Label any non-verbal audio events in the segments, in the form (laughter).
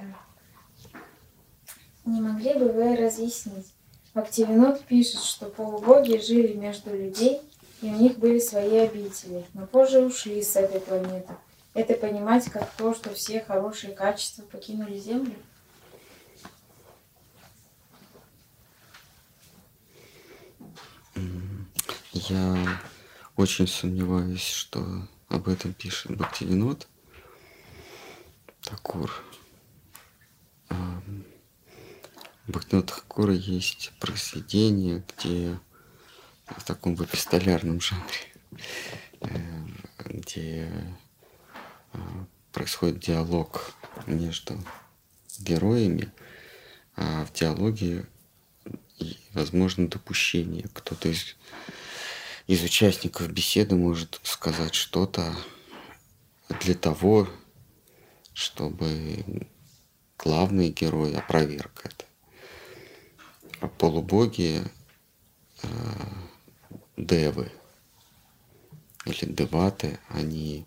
Так. Не могли бы вы разъяснить? Активинот пишет, что полубоги жили между людей, и у них были свои обители, но позже ушли с этой планеты. Это понимать как то, что все хорошие качества покинули Землю? Я очень сомневаюсь, что об этом пишет Бхактивинод Такур. Бхактивинод Такура есть произведение, где в таком в эпистолярном жанре, э, где э, происходит диалог между героями, а в диалоге возможно допущение. Кто-то из из участников беседы может сказать что-то для того, чтобы главный герой опроверг это. А полубоги э, девы или деваты, они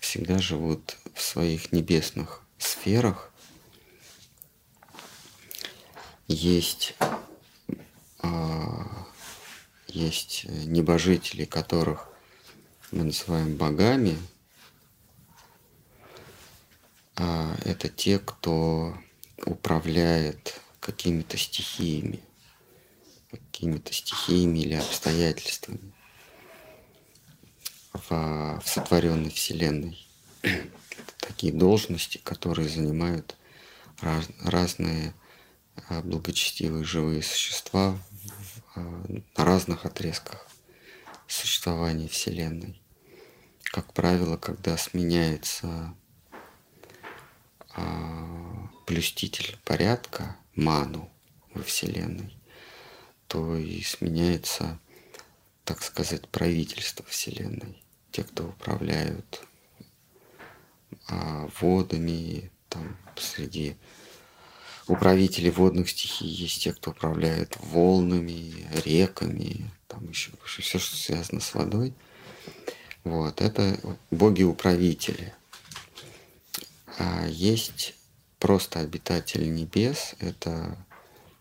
всегда живут в своих небесных сферах. Есть э, есть небожители, которых мы называем богами. А это те, кто управляет какими-то стихиями, какими-то стихиями или обстоятельствами в, в сотворенной Вселенной. Это такие должности, которые занимают раз, разные а, благочестивые живые существа на разных отрезках существования Вселенной. Как правило, когда сменяется а, блюститель порядка, ману во Вселенной, то и сменяется, так сказать, правительство Вселенной. Те, кто управляют а, водами, там среди управители водных стихий, есть те, кто управляет волнами, реками, там еще все, что связано с водой. Вот, это боги-управители. А есть просто обитатели небес, это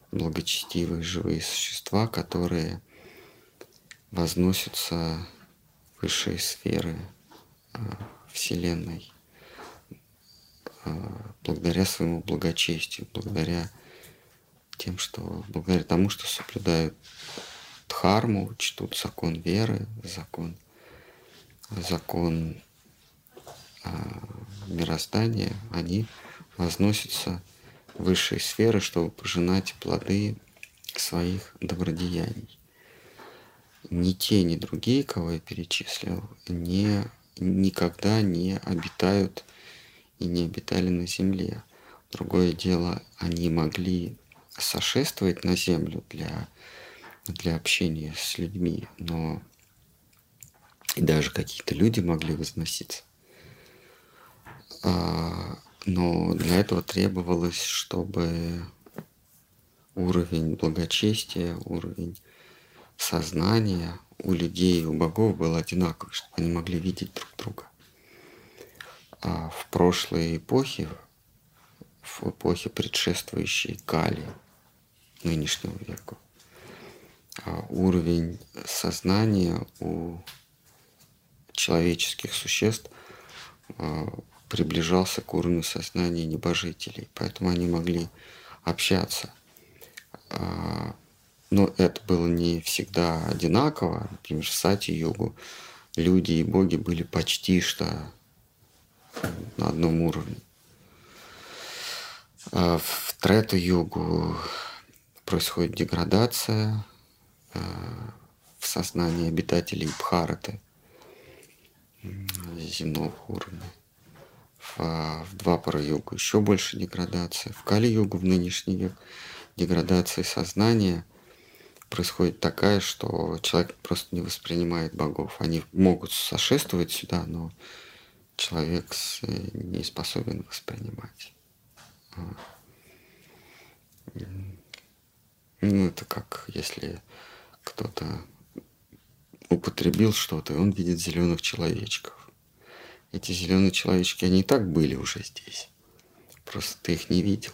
благочестивые живые существа, которые возносятся в высшие сферы а, Вселенной. А, благодаря своему благочестию, благодаря тем, что благодаря тому, что соблюдают дхарму, чтут закон веры, закон, закон мироздания, они возносятся в высшие сферы, чтобы пожинать плоды своих добродеяний. Ни те, ни другие, кого я перечислил, не, никогда не обитают и не обитали на земле. Другое дело, они могли сошествовать на землю для, для общения с людьми, но и даже какие-то люди могли возноситься. А, но для этого требовалось, чтобы уровень благочестия, уровень сознания у людей, у богов был одинаковый, чтобы они могли видеть друг друга. А в прошлой эпохе, в эпохе предшествующей Кали, нынешнего века, а уровень сознания у человеческих существ а, приближался к уровню сознания небожителей, поэтому они могли общаться. А, но это было не всегда одинаково. Например, в Сати-югу люди и боги были почти что на одном уровне. А в Трету-югу происходит деградация а, в сознании обитателей Бхараты земного уровня. В, в Двапара-югу еще больше деградация. В Кали-югу в нынешний век деградация сознания происходит такая, что человек просто не воспринимает богов. Они могут сошествовать сюда, но человек не способен воспринимать. А. Ну, это как если кто-то употребил что-то, и он видит зеленых человечков. Эти зеленые человечки, они и так были уже здесь. просто ты их не видел.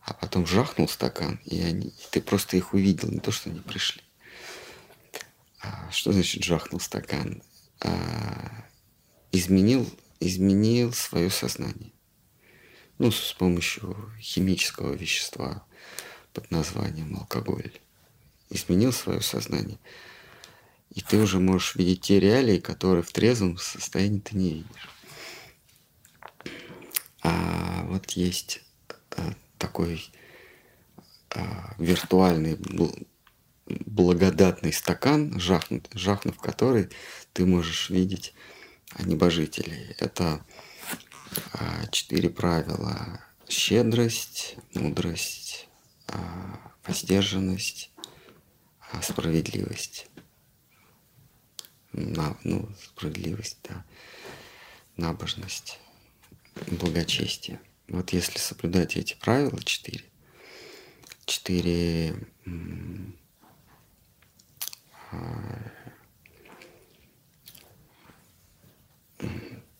А потом жахнул стакан, и, они, и ты просто их увидел, не то, что они пришли. А что значит жахнул стакан? А, изменил, изменил свое сознание. Ну, с помощью химического вещества под названием алкоголь. Изменил свое сознание. И ты уже можешь видеть те реалии, которые в трезвом состоянии ты не видишь. А вот есть а, такой а, виртуальный благодатный стакан, жахнув, жахнув который ты можешь видеть небожителей. Это а, четыре правила. Щедрость, мудрость, воздержанность, справедливость. На, ну, справедливость, да. Набожность, благочестие. Вот если соблюдать эти правила, четыре, четыре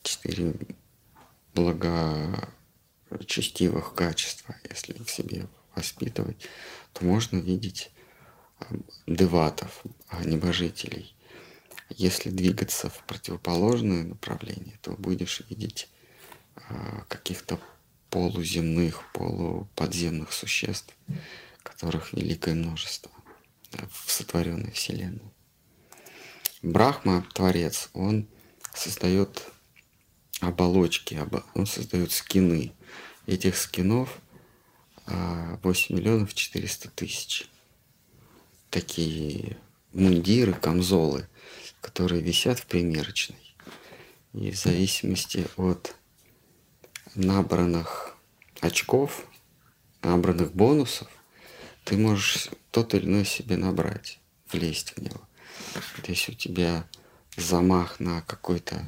четыре благочестивых качества, если в себе воспитывать, то можно видеть деватов, небожителей. Если двигаться в противоположное направление, то будешь видеть а, каких-то полуземных, полуподземных существ, которых великое множество в сотворенной Вселенной. Брахма, Творец, он создает оболочки, он создает скины. Этих скинов 8 а, миллионов 400 тысяч. Такие мундиры, камзолы, которые висят в примерочной. И в зависимости от набранных очков, набранных бонусов, ты можешь тот или иной себе набрать, влезть в него. Если у тебя замах на какой-то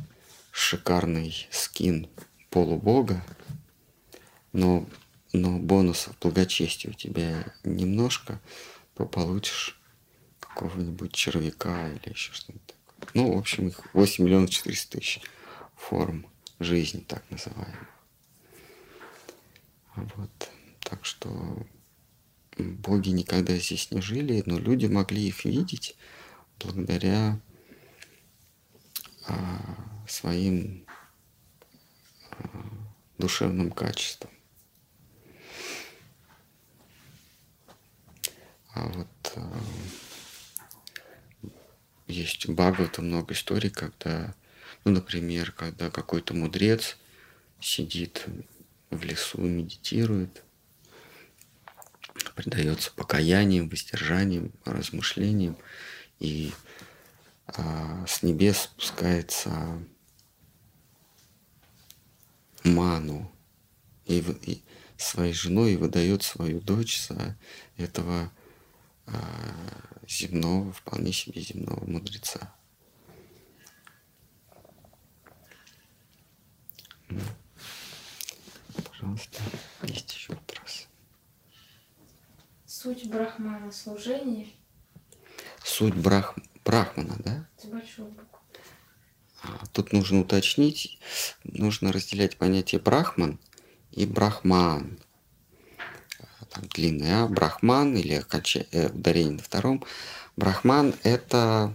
шикарный скин полубога, но, но бонусов благочестия у тебя немножко, то получишь какого-нибудь червяка или еще что-нибудь. Ну, в общем, их 8 миллионов 400 тысяч форм жизни, так называемых. Вот. Так что боги никогда здесь не жили, но люди могли их видеть благодаря а, своим а, душевным качествам. А вот а, есть у Бхагавата много историй, когда, ну, например, когда какой-то мудрец сидит в лесу, медитирует, предается покаяниям, воздержаниям, размышлениям, и а, с небес спускается ману и, и своей женой выдает свою дочь за этого земного, вполне себе земного мудреца. Ну, пожалуйста, есть еще вопрос. Суть брахмана служения. Суть брах, брахмана, да? С большой буквы. А, тут нужно уточнить, нужно разделять понятие брахман и брахман. Длинное А, брахман или оконча... э, ударение на втором. Брахман – это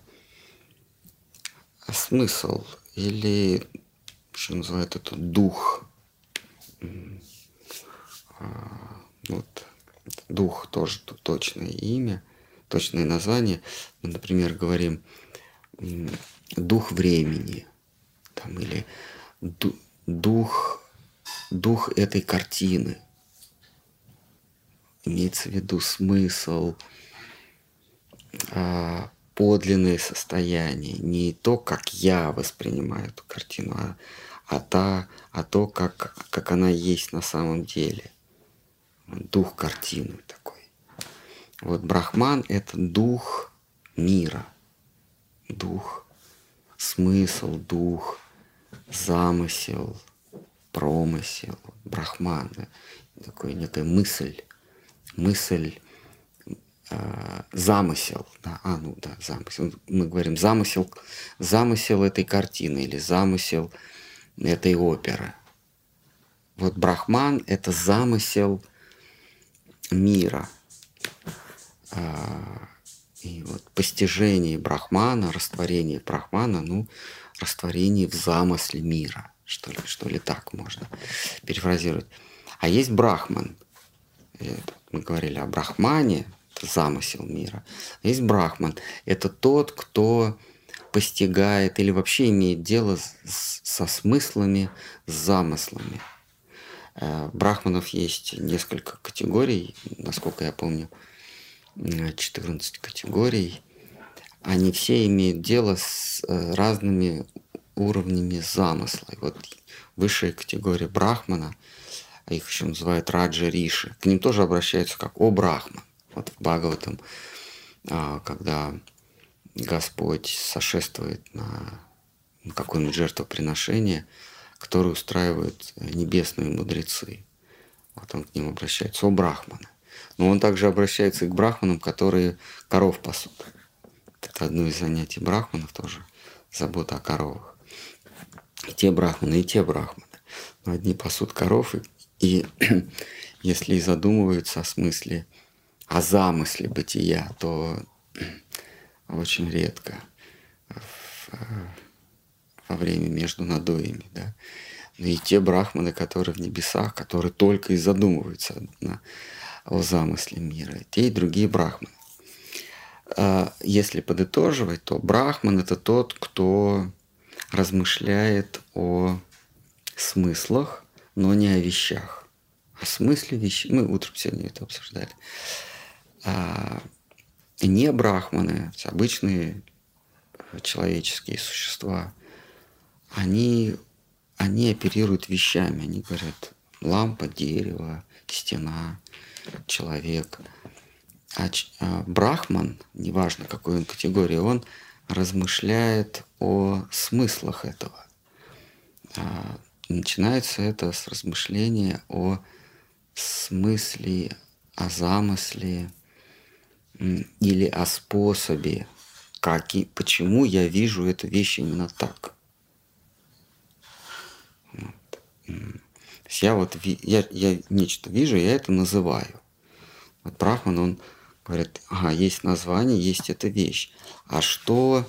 смысл или, что называют это, дух. А, вот дух тоже точное имя, точное название. Мы, например, говорим дух времени, там, или дух, дух этой картины. Имеется в виду смысл, а, подлинное состояние, не то, как я воспринимаю эту картину, а, а, та, а то, как, как она есть на самом деле. Дух картины такой. Вот Брахман – это дух мира, дух смысл, дух замысел, промысел, Брахман – такой некая мысль, мысль, э, замысел, да, а, ну да, замысел. Мы говорим замысел, замысел этой картины или замысел этой оперы. Вот Брахман – это замысел мира. А, и вот постижение Брахмана, растворение Брахмана, ну, растворение в замысле мира, что ли, что ли так можно перефразировать. А есть Брахман. Мы говорили о Брахмане, замысел мира. А есть Брахман. Это тот, кто постигает или вообще имеет дело с, со смыслами, с замыслами. Э, брахманов есть несколько категорий, насколько я помню, 14 категорий. Они все имеют дело с э, разными уровнями замысла. И вот высшая категория брахмана, их еще называют раджа риши, к ним тоже обращаются как «о брахман». Вот в Бхагаватам, а, когда Господь сошествует на какое-нибудь жертвоприношение, которое устраивают небесные мудрецы. Вот он к ним обращается, о брахманы. Но он также обращается и к брахманам, которые коров пасут. Это одно из занятий брахманов тоже, забота о коровах. И те брахманы, и те брахманы. Но одни пасут коров, и, и (clears throat) если задумываются о смысле, о замысле бытия, то (clears throat) очень редко в, во время между надоями, да. Но и те брахманы, которые в небесах, которые только и задумываются на, о замысле мира, те и другие брахманы. А если подытоживать, то брахман это тот, кто размышляет о смыслах, но не о вещах. О смысле вещей. Мы утром сегодня это обсуждали. А не брахманы, обычные человеческие существа, они, они оперируют вещами. Они говорят, лампа, дерево, стена, человек. А, а брахман, неважно какой он категории, он размышляет о смыслах этого. А, начинается это с размышления о смысле, о замысле, или о способе, как и почему я вижу эту вещь именно так. Вот. То есть я вот я, я нечто вижу, я это называю. Вот Брахман, он говорит, ага, есть название, есть эта вещь. А что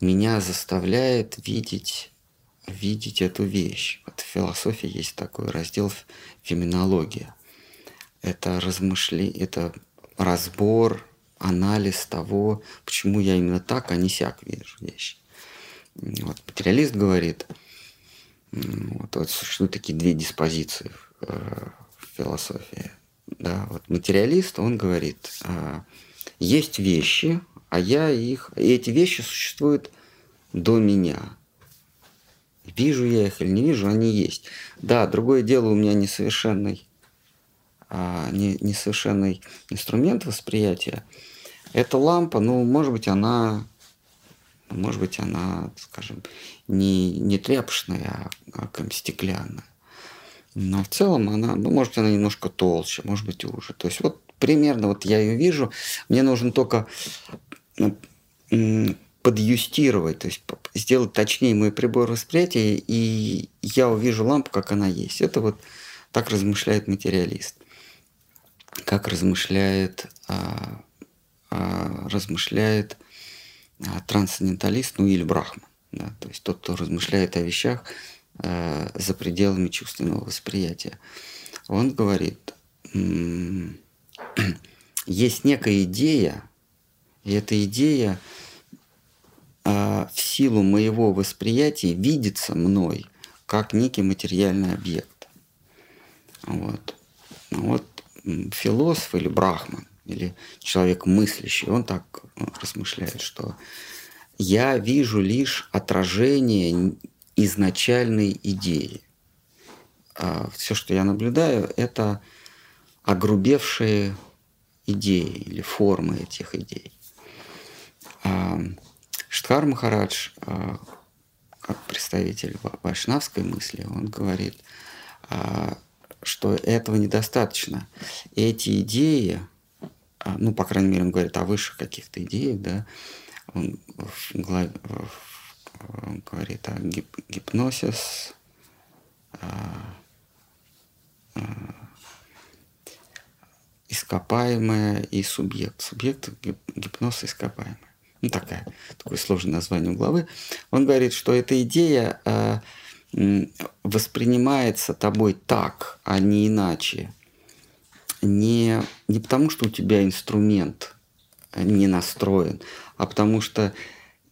меня заставляет видеть, видеть эту вещь? Вот в философии есть такой раздел феминология. Это размышление, это разбор анализ того, почему я именно так, а не сяк вижу вещи. Вот, материалист говорит, вот, вот существуют такие две диспозиции в, э, в философии. Да, вот материалист, он говорит, э, есть вещи, а я их, и эти вещи существуют до меня. Вижу я их или не вижу, они есть. Да, другое дело у меня несовершенный, а, не, несовершенный инструмент восприятия, эта лампа, ну, может быть, она, может быть, она, скажем, не, не тряпочная, а, а стеклянная. Но в целом она, ну, может, она немножко толще, может быть, уже. То есть вот примерно вот я ее вижу, мне нужно только ну, подъюстировать, то есть сделать точнее мой прибор восприятия, и я увижу лампу, как она есть. Это вот так размышляет материалист. Как размышляет а, а, размышляет а, трансценденталист, ну или брахман. Да, то есть тот, кто размышляет о вещах э, за пределами чувственного восприятия. Он говорит, (clears throat) есть некая идея, и эта идея в силу моего восприятия видится мной как некий материальный объект. Вот. Вот философ или брахман или человек мыслящий, он так э, размышляет, что я вижу лишь отражение изначальной идеи. А все, что я наблюдаю, это огрубевшие идеи или формы этих идей. Штхар Махарадж, а, как представитель вайшнавской мысли, он говорит, а, что этого недостаточно. Эти идеи, а, ну, по крайней мере, он говорит о высших каких-то идеях, да, он говорит о гип гипносис, ископаемое и субъект. Субъект гип, гипноз ископаемый. Ну, такая, такое сложное название главы. Он говорит, что эта идея э, воспринимается тобой так, а не иначе. Не, не потому, что у тебя инструмент не настроен, а потому что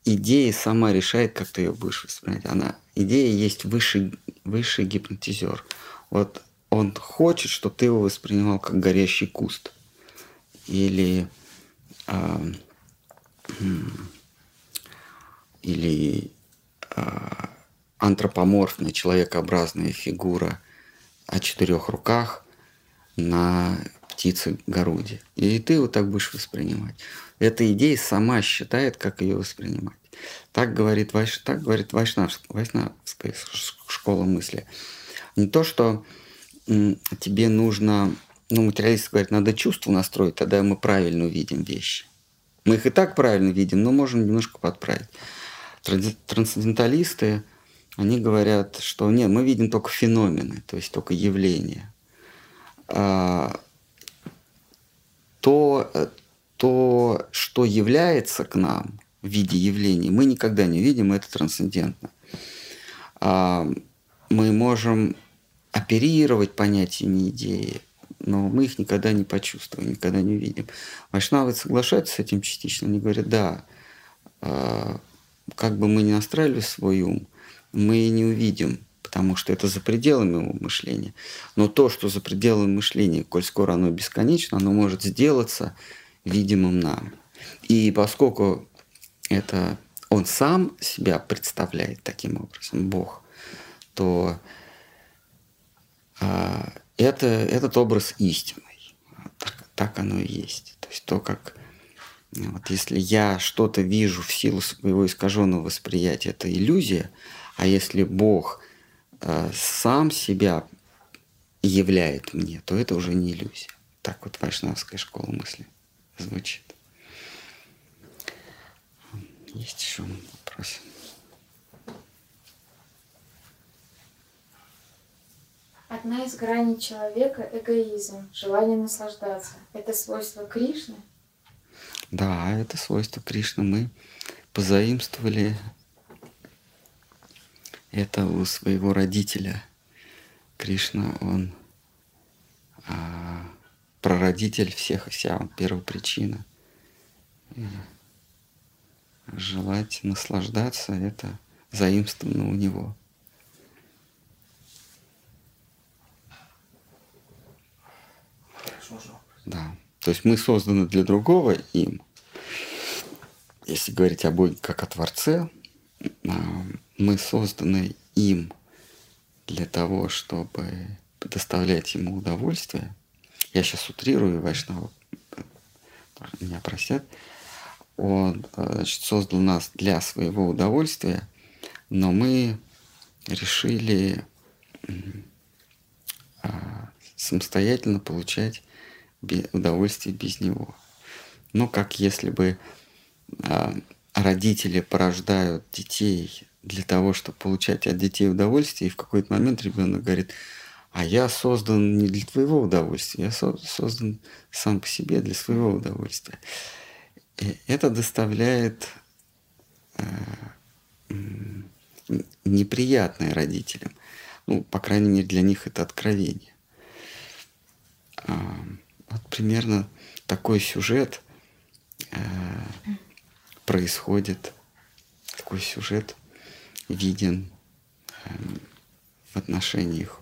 идея сама решает, как ты ее будешь воспринимать. Она, идея есть высший, высший гипнотизер. Вот он хочет, чтобы ты его воспринимал как горящий куст. Или, э, или э, антропоморфная человекообразная фигура о четырех руках на птице Горуде. И ты его так будешь воспринимать. Эта идея сама считает, как ее воспринимать. Так говорит, Вайш, так говорит Вайшнавская, Вайшнавская школа мысли. Не то, что тебе нужно, ну, материалисты говорят, надо чувство настроить, тогда мы правильно увидим вещи. Мы их и так правильно видим, но можем немножко подправить. Трансценденталисты, они говорят, что нет, мы видим только феномены, то есть только явления. А, то, то, что является к нам в виде явлений, мы никогда не видим, это трансцендентно. А, мы можем оперировать понятиями идеи, но мы их никогда не почувствуем, никогда не увидим. Вайшнавы соглашаются с этим частично, они говорят, да, а, как бы мы ни настраивали свой ум, мы не увидим, потому что это за пределами его мышления. Но то, что за пределами мышления, коль скоро оно бесконечно, оно может сделаться видимым нам. И поскольку это он сам себя представляет таким образом, Бог, то а, это, этот образ истинный. Так, так оно и есть. То есть то, как вот если я что-то вижу в силу своего искаженного восприятия, это иллюзия, а если Бог э, сам себя являет мне, то это уже не иллюзия. Так вот вайшнавская школа мысли звучит. Есть еще вопрос? Одна из граней человека – эгоизм, желание наслаждаться. Это свойство Кришны? Да, это свойство Кришны. Мы позаимствовали это у своего родителя. Кришна, он а, прародитель всех и вся, он первопричина. Желать наслаждаться – это заимствовано у него – Да. То есть мы созданы для другого им. Если говорить о Боге как о Творце, а, мы созданы им для того, чтобы доставлять ему удовольствие. Я сейчас утрирую, Вайшнава меня простят. Он значит, создал нас для своего удовольствия, но мы решили а, самостоятельно получать удовольствие без него. Ну, как если бы а, родители порождают детей для того, чтобы получать от детей удовольствие, и в какой-то момент ребенок говорит, а я создан не для твоего удовольствия, я создан сам по себе для своего удовольствия. И это доставляет э, неприятное родителям. Ну, по крайней мере, для них это откровение. Вот примерно такой сюжет э, происходит, такой сюжет виден э, в отношениях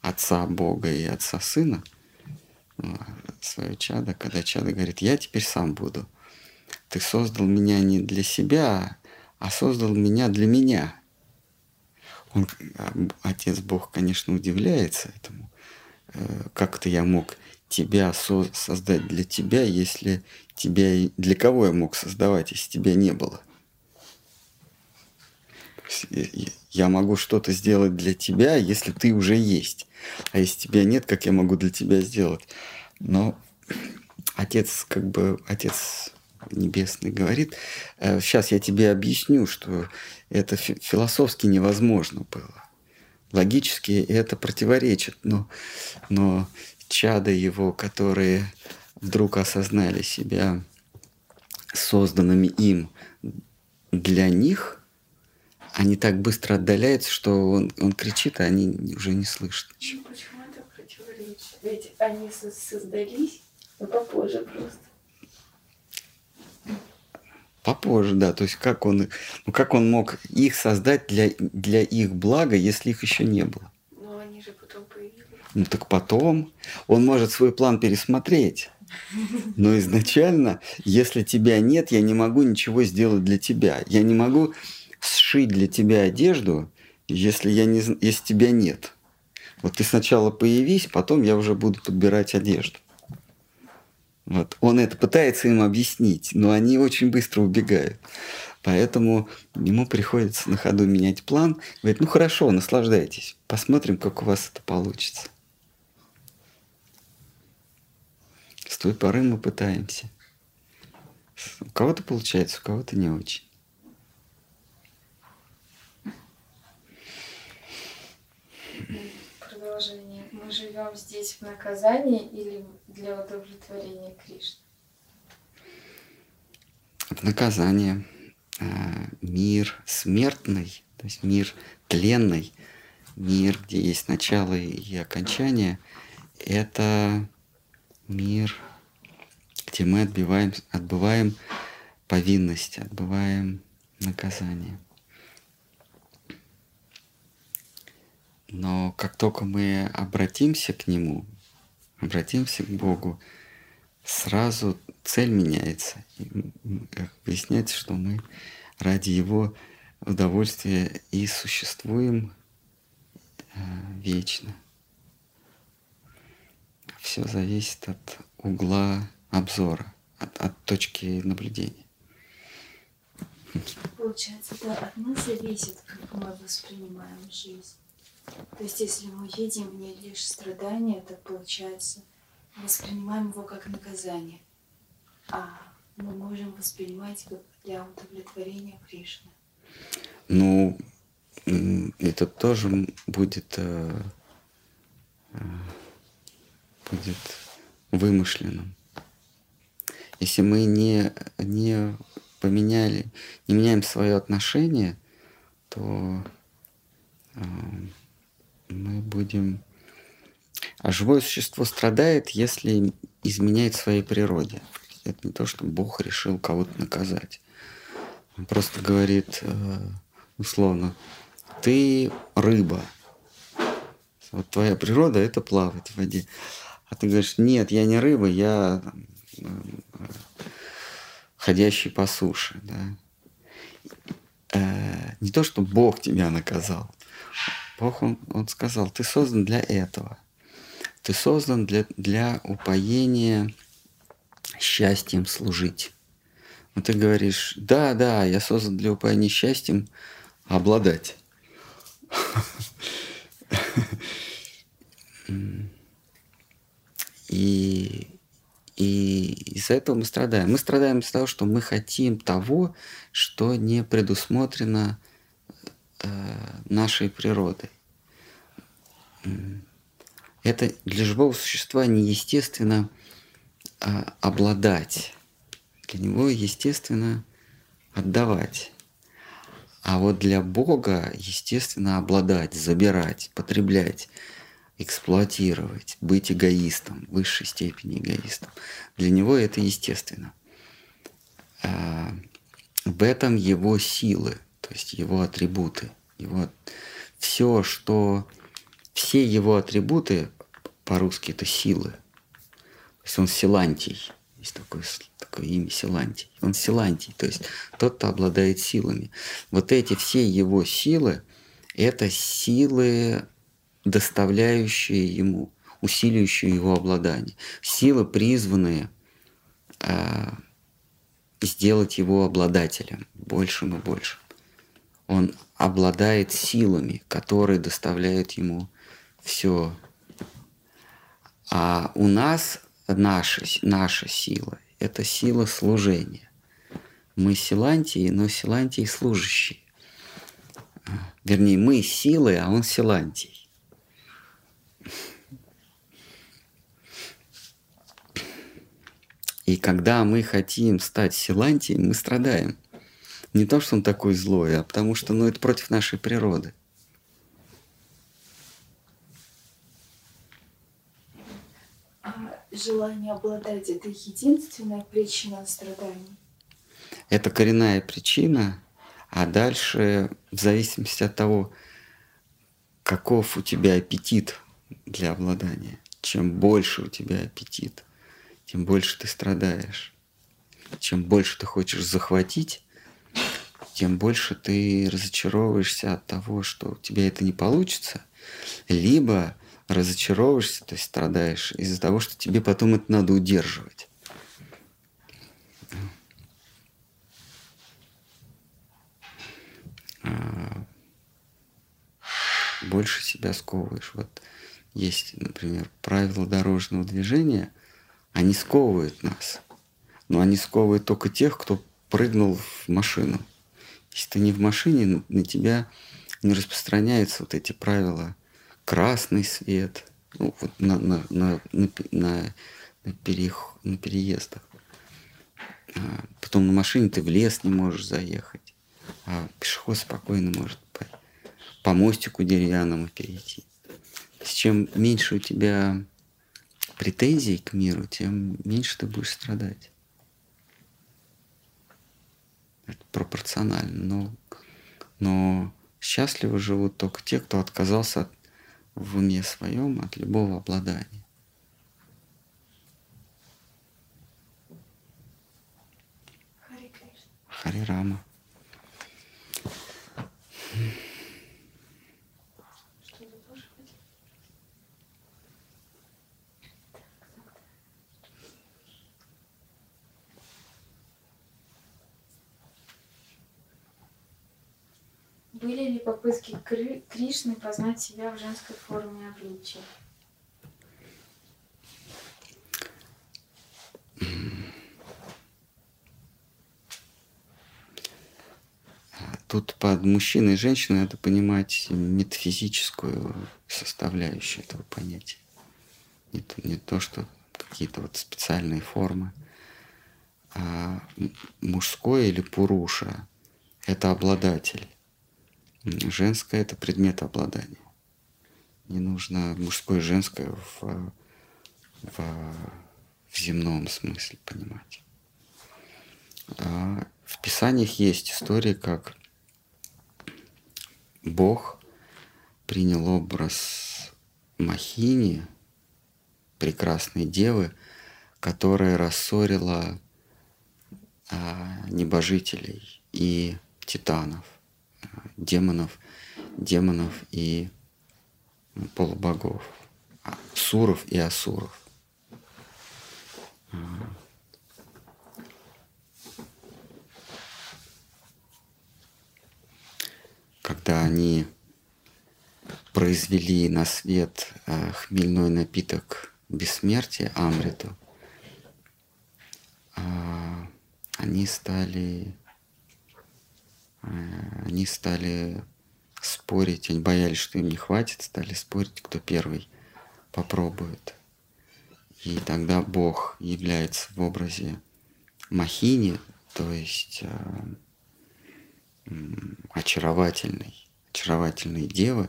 отца Бога и отца Сына, э, свое чадо, когда чадо говорит, я теперь сам буду. Ты создал меня не для себя, а создал меня для меня. Он, э, отец Бог, конечно, удивляется этому. Э, как-то я мог тебя со- создать для тебя, если тебя... Для кого я мог создавать, если тебя не было? Я могу что-то сделать для тебя, если ты уже есть. А если тебя нет, как я могу для тебя сделать? Но (clears throat) отец, как бы, отец небесный говорит, сейчас «Э, я тебе объясню, что это философски невозможно было. Логически это противоречит, но, но чада его, которые вдруг осознали себя созданными им для них, они так быстро отдаляются, что он, он кричит, а они уже не слышат ничего. Ну, почему это противоречит? Ведь они создались, но попозже просто. Попозже, да. То есть как он, ну как он мог их создать для, для их блага, если их еще не было? Но они же потом появились. Ну так потом он может свой план пересмотреть. Но изначально, если тебя нет, я не могу ничего сделать для тебя. Я не могу сшить для тебя одежду, если, я не, если тебя нет. Вот ты сначала появись, потом я уже буду подбирать одежду. Вот. Он это пытается им объяснить, но они очень быстро убегают. Поэтому ему приходится на ходу менять план. Говорит, ну хорошо, наслаждайтесь. Посмотрим, как у вас это получится. С той поры мы пытаемся. У кого-то получается, у кого-то не очень. Продолжение. Мы живем здесь в наказании или для удовлетворения Кришны? В наказание. А, мир смертный, то есть мир тленный, мир, где есть начало и окончание, это мир, где мы отбиваем, отбываем повинность, отбываем наказание. Но как только мы обратимся к Нему, обратимся к Богу, сразу цель меняется. И выясняется, что мы ради Его удовольствия и существуем э, вечно. Все зависит от угла обзора, от, от точки наблюдения. Получается, да, от нас зависит, как мы воспринимаем жизнь. То есть, если мы видим в ней лишь страдания, то получается, воспринимаем его как наказание. А мы можем воспринимать как для удовлетворения Кришны. Ну, это тоже будет, э, э, будет вымышленным. Если мы не, не поменяли, не меняем свое отношение, то э, мы будем... А живое существо страдает, если изменяет своей природе. Это не то, что Бог решил кого-то наказать. Он просто говорит, э, условно, ты рыба. Вот твоя природа это плавать в воде. А ты говоришь, нет, я не рыба, я э, ходящий по суше. Да? Э, не то, что Бог тебя наказал. Бог, он, он сказал, ты создан для этого. Ты создан для, для упоения счастьем служить. Но ты говоришь, да, да, я создан для упоения счастьем обладать. (laughs) И, и из-за этого мы страдаем. Мы страдаем из-за того, что мы хотим того, что не предусмотрено Э, нашей природы. Это для живого существа неестественно а, обладать. Для него естественно отдавать. А вот для Бога естественно обладать, забирать, потреблять, эксплуатировать, быть эгоистом, в высшей степени эгоистом. Для него это естественно. А, в этом его силы – то есть его атрибуты. Его, все, что... Все его атрибуты по-русски это силы. То есть он Силантий. Есть такое, такое имя Силантий. Он Силантий, то есть тот, кто обладает силами. Вот эти все его силы, это силы, доставляющие ему, усиливающие его обладание. Силы, призванные э, сделать его обладателем большим и большим он обладает силами, которые доставляют ему все. А у нас наша, наша сила – это сила служения. Мы силантии, но силантии служащие. Вернее, мы силы, а он силантий. И когда мы хотим стать Силантием, мы страдаем. Не то, что он такой злой, а потому что ну, это против нашей природы. А желание обладать – это единственная причина страданий? Это коренная причина, а дальше, в зависимости от того, каков у тебя аппетит для обладания, чем больше у тебя аппетит, тем больше ты страдаешь. Чем больше ты хочешь захватить, тем больше ты разочаровываешься от того, что у тебя это не получится, либо разочаровываешься, то есть страдаешь из-за того, что тебе потом это надо удерживать. А, больше себя сковываешь. Вот есть, например, правила дорожного движения, они сковывают нас. Но они сковывают только тех, кто прыгнул в машину. Если ты не в машине, на тебя не распространяются вот эти правила. Красный свет, ну, вот на, на, на, на, на, на, перех, на переездах. А потом на машине ты в лес не можешь заехать, а пешеход спокойно может по, по мостику деревянному перейти. Чем меньше у тебя претензий к миру, тем меньше ты будешь страдать. Это пропорционально. Но, но счастливо живут только те, кто отказался от, в уме своем от любого обладания. Хари Рама. Были ли попытки Кри- Кришны познать себя в женской форме обличия? Тут под мужчиной и женщиной надо понимать метафизическую составляющую этого понятия. Не то, не то что какие-то вот специальные формы. А мужское или пуруша – это обладатель. Женское – это предмет обладания. Не нужно мужское и женское в, в, в земном смысле понимать. А в Писаниях есть истории, как Бог принял образ Махини, прекрасной девы, которая рассорила а, небожителей и титанов, демонов, демонов и полубогов, а, суров и асуров. когда они произвели на свет э, хмельной напиток бессмертия, Амриту, э, они стали, э, они стали спорить, они боялись, что им не хватит, стали спорить, кто первый попробует. И тогда Бог является в образе Махини, то есть очаровательной, очаровательной девы,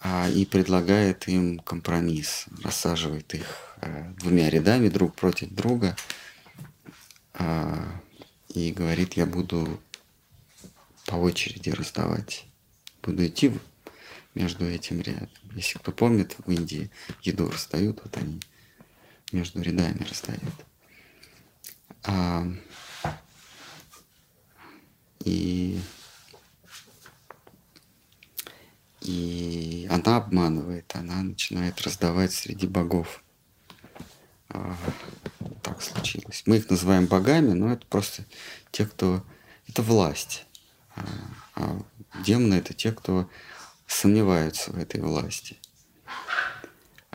а, и предлагает им компромисс, рассаживает их э, двумя рядами друг против друга а, и говорит, я буду по очереди раздавать, буду идти между этим рядом. Если кто помнит, в Индии еду раздают, вот они между рядами раздают. А, и, и она обманывает, она начинает раздавать среди богов. А, так случилось. Мы их называем богами, но это просто те, кто... Это власть. А, а демоны — это те, кто сомневаются в этой власти.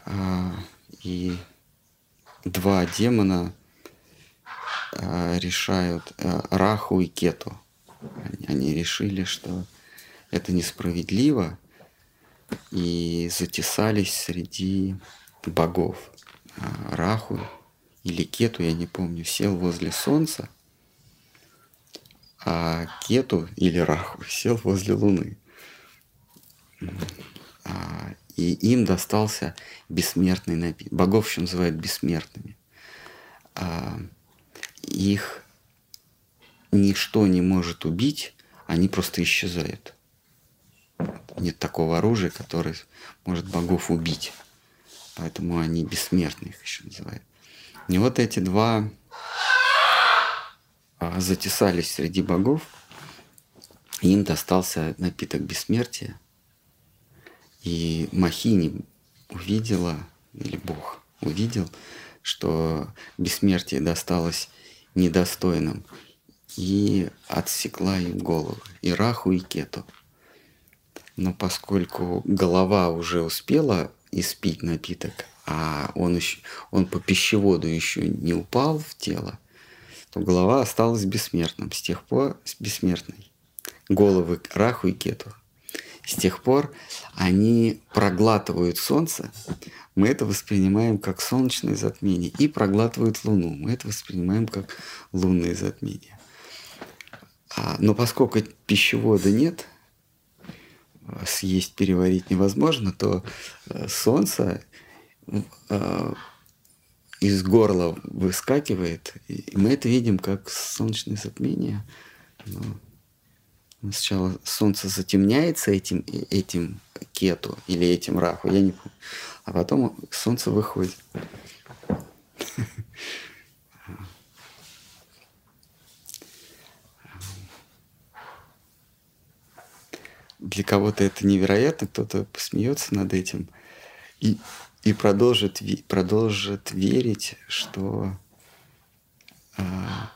А, и два демона а, решают Раху и Кету — они, решили, что это несправедливо, и затесались среди богов Раху или Кету, я не помню, сел возле Солнца, а Кету или Раху (laughs) сел возле Луны. А, и им достался бессмертный напиток. Богов еще называют бессмертными. А, их ничто не может убить, они просто исчезают. Нет такого оружия, которое может богов убить. Поэтому они бессмертные их еще называют. И вот эти два затесались среди богов, им достался напиток бессмертия. И Махини увидела, или Бог увидел, что бессмертие досталось недостойным, и отсекла им головы, и Раху, и Кету. Но поскольку голова уже успела испить напиток, а он, еще, он по пищеводу еще не упал в тело, то голова осталась бессмертным. С тех пор с бессмертной. Головы Раху и Кету. С тех пор они проглатывают солнце, мы это воспринимаем как солнечное затмение, и проглатывают луну, мы это воспринимаем как лунное затмение. А, но поскольку пищевода нет, съесть, переварить невозможно, то э, солнце э, из горла выскакивает, и мы это видим как солнечное затмение. Но сначала солнце затемняется этим, этим кету или этим раху, я не помню, а потом солнце выходит. Для кого-то это невероятно, кто-то посмеется над этим. И и продолжит, продолжит верить, что а,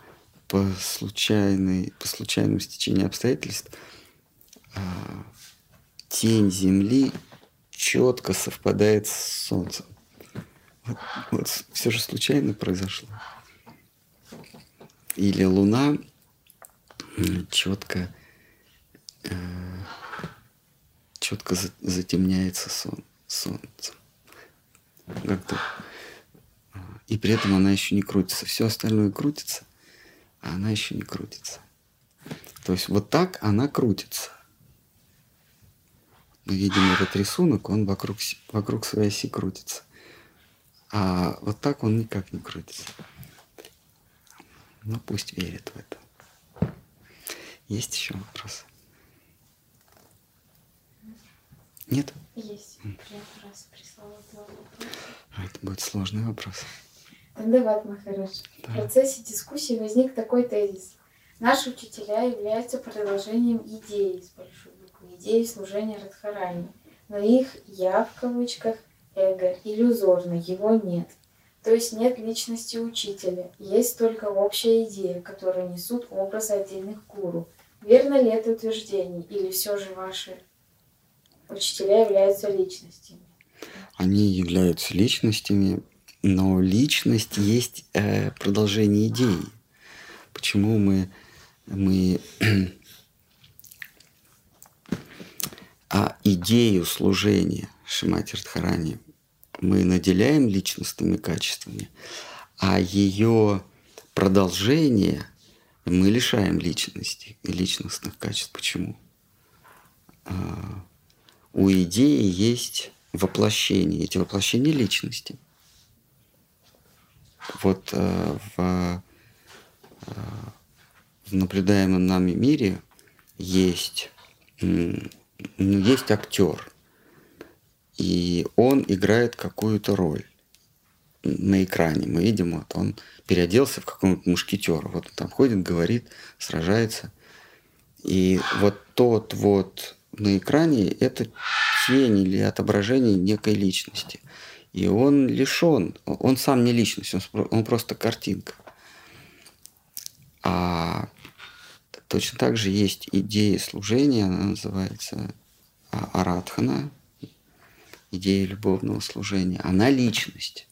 по, случайной, по случайному стечению обстоятельств а, тень Земли четко совпадает с Солнцем. Вот, вот все же случайно произошло. Или Луна четко, э, четко затемняется сон, Солнцем как-то. И при этом она еще не крутится. Все остальное крутится, а она еще не крутится. То есть вот так она крутится. Мы видим этот рисунок, он вокруг, вокруг своей оси крутится. А вот так он никак не крутится. Ну пусть верит в это. Есть еще вопросы? Нет? Есть. Первый раз прислала два вопроса. А это будет сложный вопрос. Тандават Махарадж. Да. В процессе дискуссии возник такой тезис. Наши учителя являются продолжением идеи, с большой буквы, идеи служения Радхарани. Но их «я» в кавычках эго иллюзорно, его нет. То есть нет личности учителя, есть только общая идея, которую несут образы отдельных гуру. Верно ли это утверждение, или все же ваши учителя являются личностями? Они являются личностями, но личность есть э, продолжение идеи. Почему мы, мы (clears throat) а идею служения Шимати Радхарани мы наделяем личностными качествами, а ее продолжение мы лишаем личности и личностных качеств. Почему? У идеи есть воплощение, эти воплощения личности. Вот э, в, э, в наблюдаемом нами мире есть, э, есть актер, и он играет какую-то роль на экране. Мы видим, вот он переоделся в какого-нибудь мушкетера. Вот он там ходит, говорит, сражается. И вот тот вот на экране это тень или отображение некой личности. И он лишен, он сам не личность, он, он просто картинка. А точно так же есть идея служения, она называется а, Аратхана, идея любовного служения. Она личность.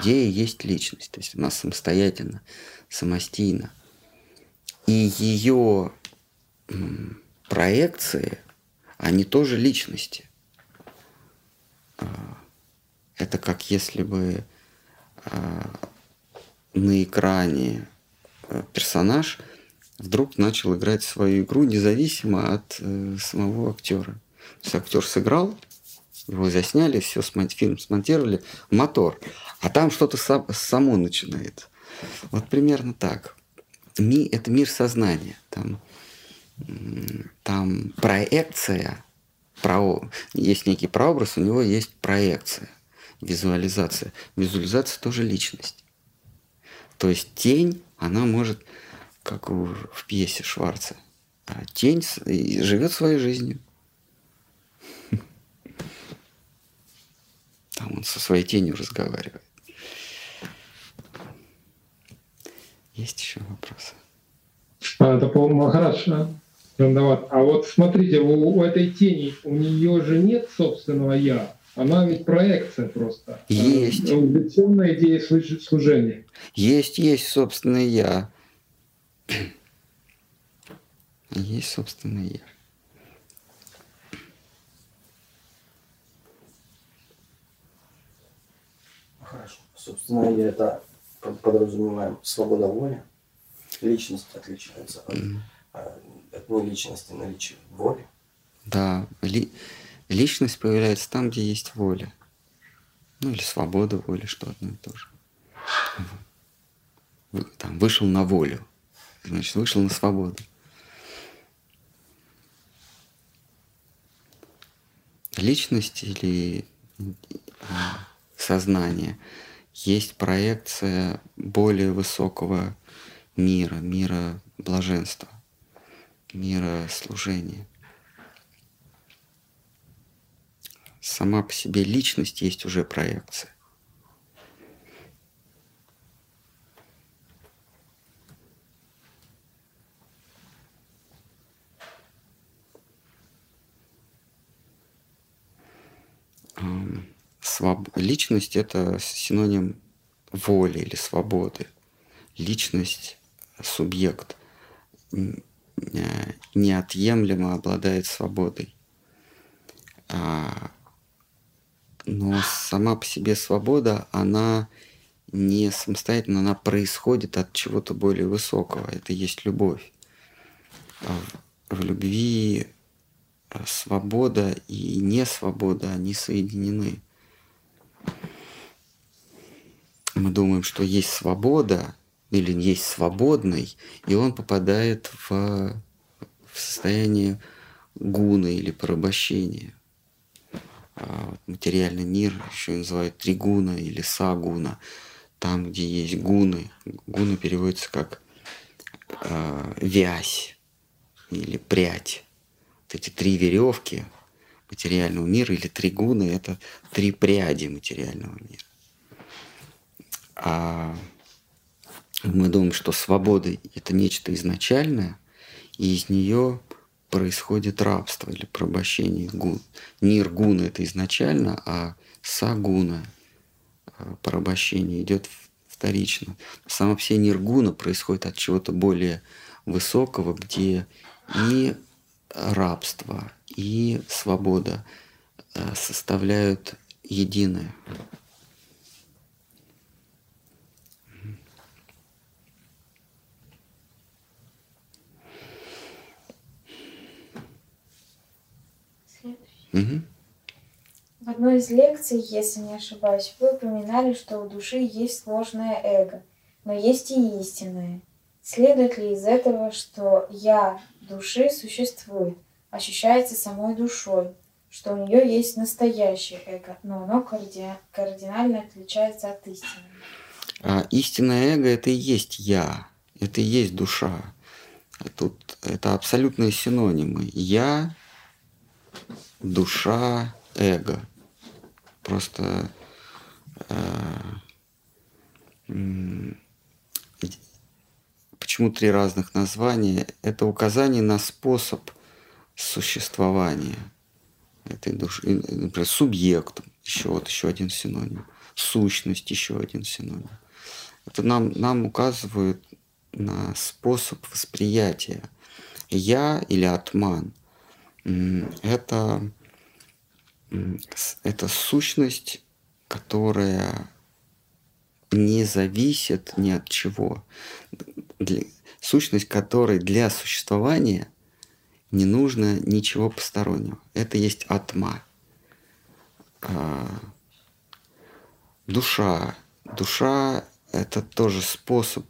Идея есть личность, то есть она самостоятельно, самостийна. И ее проекции, они тоже личности. А, это как если бы а, на экране э, персонаж вдруг начал играть свою игру независимо от э, самого актера. То есть актер сыграл, его засняли, все, фильм смонтировали, мотор. А там что-то само начинает. Вот примерно так. Ми, это мир сознания. Там, там проекция, про, есть некий прообраз, у него есть проекция, визуализация. Визуализация тоже личность. То есть тень, она может, как в пьесе Шварца, а тень живет своей жизнью. Там он со своей тенью разговаривает. Есть еще вопросы? А, это, по-моему, Махарадж, А вот смотрите, у, у этой тени, у нее же нет собственного «я». Она ведь проекция просто. Есть. Увлеченная идея служения. Есть, есть собственное «я». Есть собственное «я». Хорошо. Собственно, я это подразумеваем свобода воли. Личность отличается от, mm. Не личности, наличия воли. Да, ли, личность появляется там, где есть воля. Ну или свобода воли, что одно и то же. Вы, там, вышел на волю, значит, вышел на свободу. Личность или сознание, есть проекция более высокого мира, мира блаженства, мира служения. Сама по себе личность есть уже проекция. Своб... личность это синоним воли или свободы. Личность, субъект неотъемлемо обладает свободой. А, но сама по себе свобода, она не самостоятельно, она происходит от чего-то более высокого. Это есть любовь. А в любви э, свобода и несвобода, они соединены мы думаем, что есть свобода или есть свободный, и он попадает в, в состояние гуны или порабощения. А материальный мир еще называют тригуна или сагуна. Там, где есть гуны, гуны переводится как э, вязь или прядь. Вот эти три веревки материального мира или три гуны – это три пряди материального мира. А мы думаем, что свобода – это нечто изначальное, и из нее происходит рабство или порабощение гун. Ниргуна – это изначально, а сагуна а, – порабощение идет вторично. Сама все ниргуна происходит от чего-то более высокого, где и рабство, и свобода а, составляют единое. Угу. В одной из лекций, если не ошибаюсь, вы упоминали, что у души есть сложное эго, но есть и истинное. Следует ли из этого, что «я» души существует, ощущается самой душой, что у нее есть настоящее эго, но оно карди... кардинально отличается от истины? А истинное эго – это и есть «я», это и есть душа. Тут это абсолютные синонимы. «Я» душа, эго. Просто э, почему три разных названия? Это указание на способ существования этой души. Например, субъект, еще вот еще один синоним. Сущность, еще один синоним. Это нам, нам указывает на способ восприятия. Я или атман это, это сущность, которая не зависит ни от чего. Для, сущность которой для существования не нужно ничего постороннего. Это есть атма. А, душа. Душа – это тоже способ,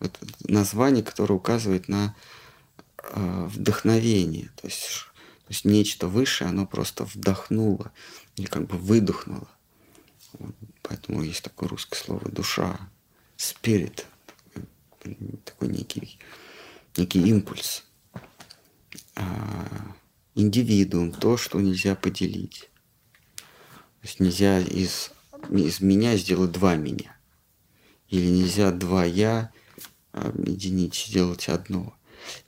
это название, которое указывает на э, вдохновение. То есть, то есть нечто высшее, оно просто вдохнуло или как бы выдохнуло. Поэтому есть такое русское слово душа, spirit, такой некий, некий импульс. А, индивидуум, то, что нельзя поделить. То есть нельзя из, из меня сделать два меня. Или нельзя два я объединить, сделать одно.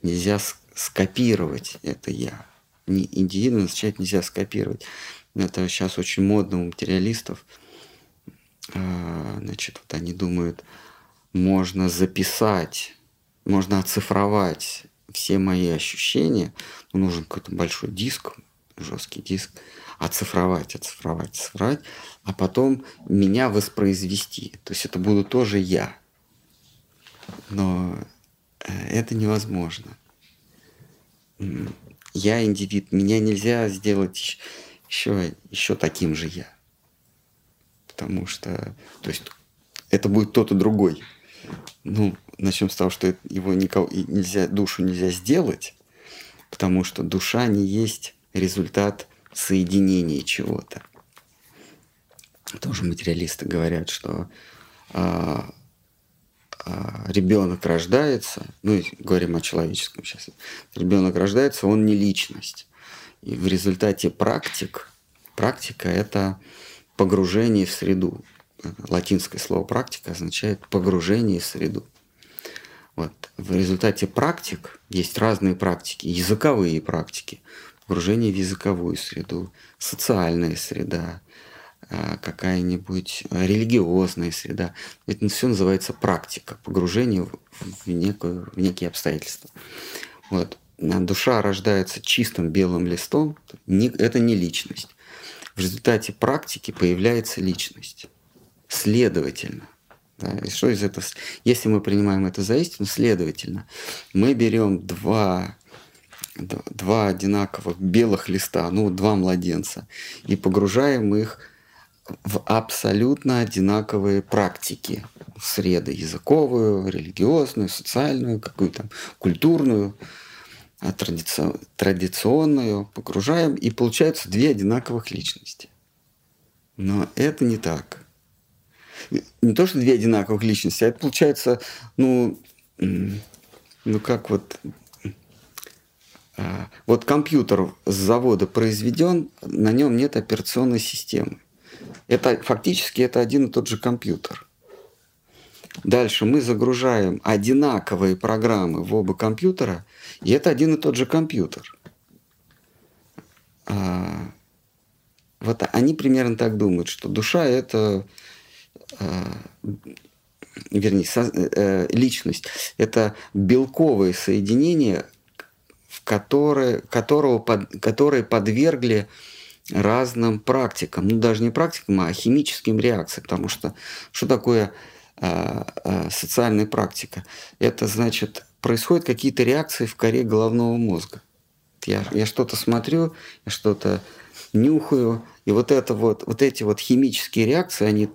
Нельзя скопировать это я. Не, индивидуум означает нельзя скопировать. Это сейчас очень модно у материалистов. А, значит, вот они думают, можно записать, можно оцифровать все мои ощущения. Ну, нужен какой-то большой диск, жесткий диск, оцифровать, оцифровать, оцифровать, а потом меня воспроизвести. То есть это буду тоже я. Но э, это невозможно. Я индивид, меня нельзя сделать еще, еще таким же я. Потому что, то есть, это будет тот и другой. Ну, начнем с того, что его никого, нельзя, душу нельзя сделать, потому что душа не есть результат соединения чего-то. Тоже материалисты говорят, что а, ребенок рождается, ну, говорим о человеческом сейчас, ребенок рождается, он не личность. И в результате практик, практика – это погружение в среду. Латинское слово «практика» означает погружение в среду. Вот. В результате практик есть разные практики, языковые практики, погружение в языковую среду, социальная среда, а, какая-нибудь религиозная среда. Это все называется практика, погружение в, некую, в некие обстоятельства. Вот. Душа рождается чистым белым листом, это не личность. В результате практики появляется личность. Следовательно, да, и что из этого? Если мы принимаем это за истину, следовательно, мы берем два два одинаковых белых листа, ну, два младенца, и погружаем их в абсолютно одинаковые практики. Среды языковую, религиозную, социальную, какую-то культурную, а традиционную. Погружаем, и получаются две одинаковых личности. Но это не так. Не то, что две одинаковых личности, а это получается, ну, ну как вот а, вот компьютер с завода произведен, на нем нет операционной системы. Это фактически это один и тот же компьютер. Дальше мы загружаем одинаковые программы в оба компьютера, и это один и тот же компьютер. А, вот они примерно так думают, что душа это, а, вернее, со, э, личность это белковое соединение, в которое, которого под, которые подвергли разным практикам, ну даже не практикам, а химическим реакциям, потому что что такое э, э, социальная практика? Это значит, происходят какие-то реакции в коре головного мозга. Я, я что-то смотрю, я что-то нюхаю, и вот, это вот, вот эти вот химические реакции, они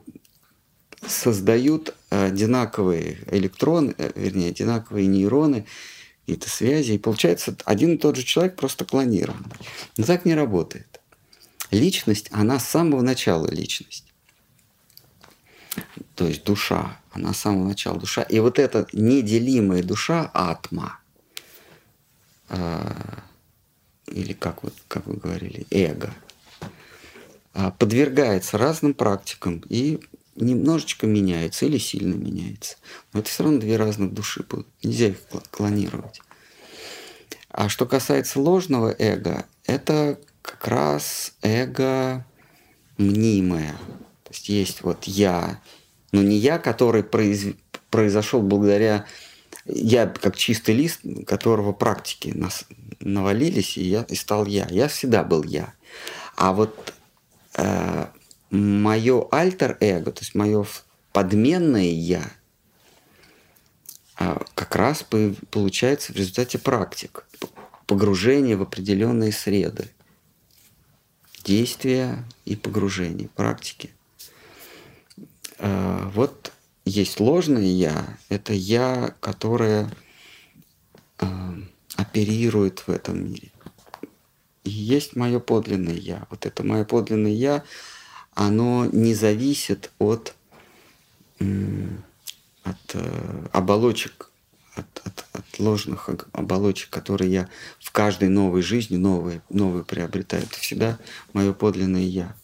создают одинаковые электроны, э, вернее, одинаковые нейроны, какие-то связи, и получается один и тот же человек просто клонирован. Но так не работает личность, она с самого начала личность. То есть душа, она с самого начала душа. И вот эта неделимая душа, атма, э, или как, вот, как вы говорили, эго, э, подвергается разным практикам и немножечко меняется или сильно меняется. Но это все равно две разных души будут. Нельзя их клонировать. А что касается ложного эго, это как раз эго мнимое. То есть есть вот я, но не я, который произ... произошел благодаря я как чистый лист, которого практики нас навалились, и я и стал я. Я всегда был я. А вот э, мое альтер эго, то есть мое подменное я а, как раз получается в результате практик, погружения в определенные среды, действия и погружения, практики. А, вот есть ложное я, это я, которое а, оперирует в этом мире. И есть мое подлинное я. Вот это мое подлинное я, оно не зависит от, от э, оболочек, от, от, от ложных оболочек, которые я в каждой новой жизни новые, новые приобретаю. Это всегда мое подлинное я.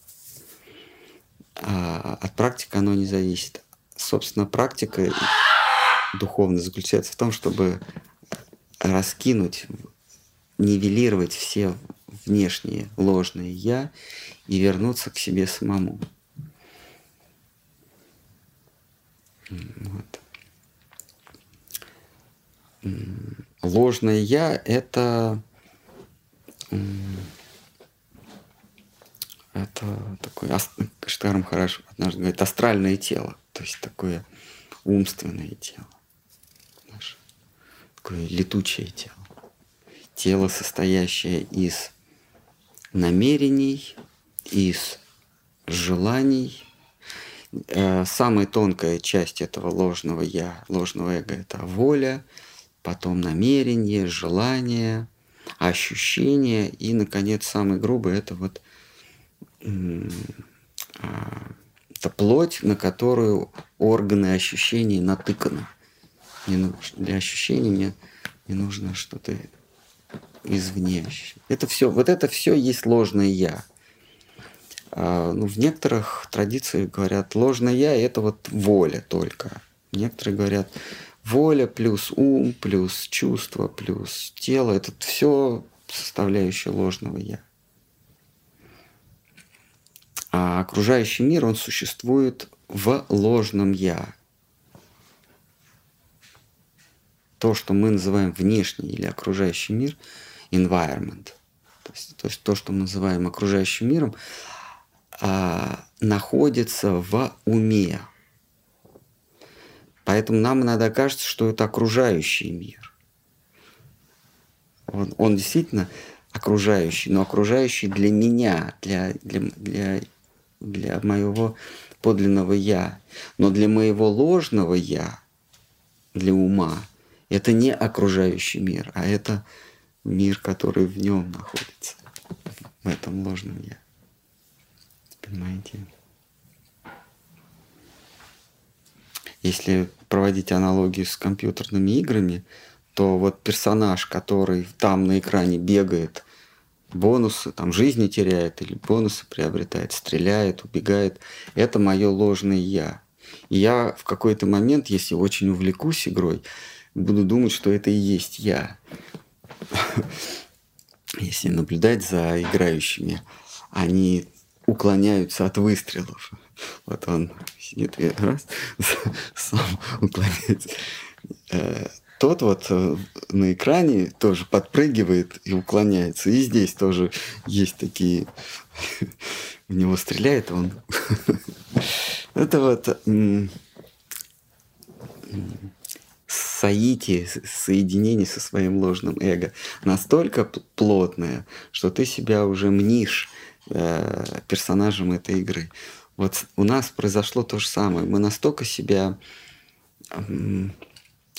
А от практики оно не зависит. Собственно, практика духовная заключается в том, чтобы раскинуть, нивелировать все внешние ложные я и вернуться к себе самому. Вот. Ложное я это это такое, Штарм хорошо однажды говорит, астральное тело, то есть такое умственное тело, наше, такое летучее тело. Тело, состоящее из намерений, из желаний. Э, самая тонкая часть этого ложного я, ложного эго – это воля, потом намерение, желание, ощущение и, наконец, самый грубый – это вот а, это плоть, на которую органы ощущений натыканы. Для ощущений мне не нужно что-то извне. Это все, вот это все есть ложное я. А, ну, в некоторых традициях говорят, ложное я это вот воля только. Некоторые говорят, воля плюс ум, плюс чувство, плюс тело, это все составляющая ложного я. А окружающий мир, он существует в ложном я. То, что мы называем внешний или окружающий мир – environment. То есть, то, есть то, что мы называем окружающим миром, а, находится в уме. Поэтому нам иногда кажется, что это окружающий мир. Он, он действительно окружающий, но окружающий для меня, для, для, для, для моего подлинного я. Но для моего ложного я, для ума, это не окружающий мир, а это мир, который в нем находится, в этом ложном я. Понимаете? Если проводить аналогию с компьютерными играми, то вот персонаж, который там на экране бегает, бонусы, там жизни теряет или бонусы приобретает, стреляет, убегает, это мое ложное я. И я в какой-то момент, если очень увлекусь игрой, буду думать, что это и есть я. (laughs) если наблюдать за играющими, они уклоняются от выстрелов. Вот он сидит и раз, (laughs) сам уклоняется. Э, тот вот э, на экране тоже подпрыгивает и уклоняется. И здесь тоже есть такие... (laughs) В него стреляет, он... (laughs) Это вот соитие, соединение со своим ложным эго настолько плотное, что ты себя уже мнишь э, персонажем этой игры. Вот у нас произошло то же самое. Мы настолько себя э,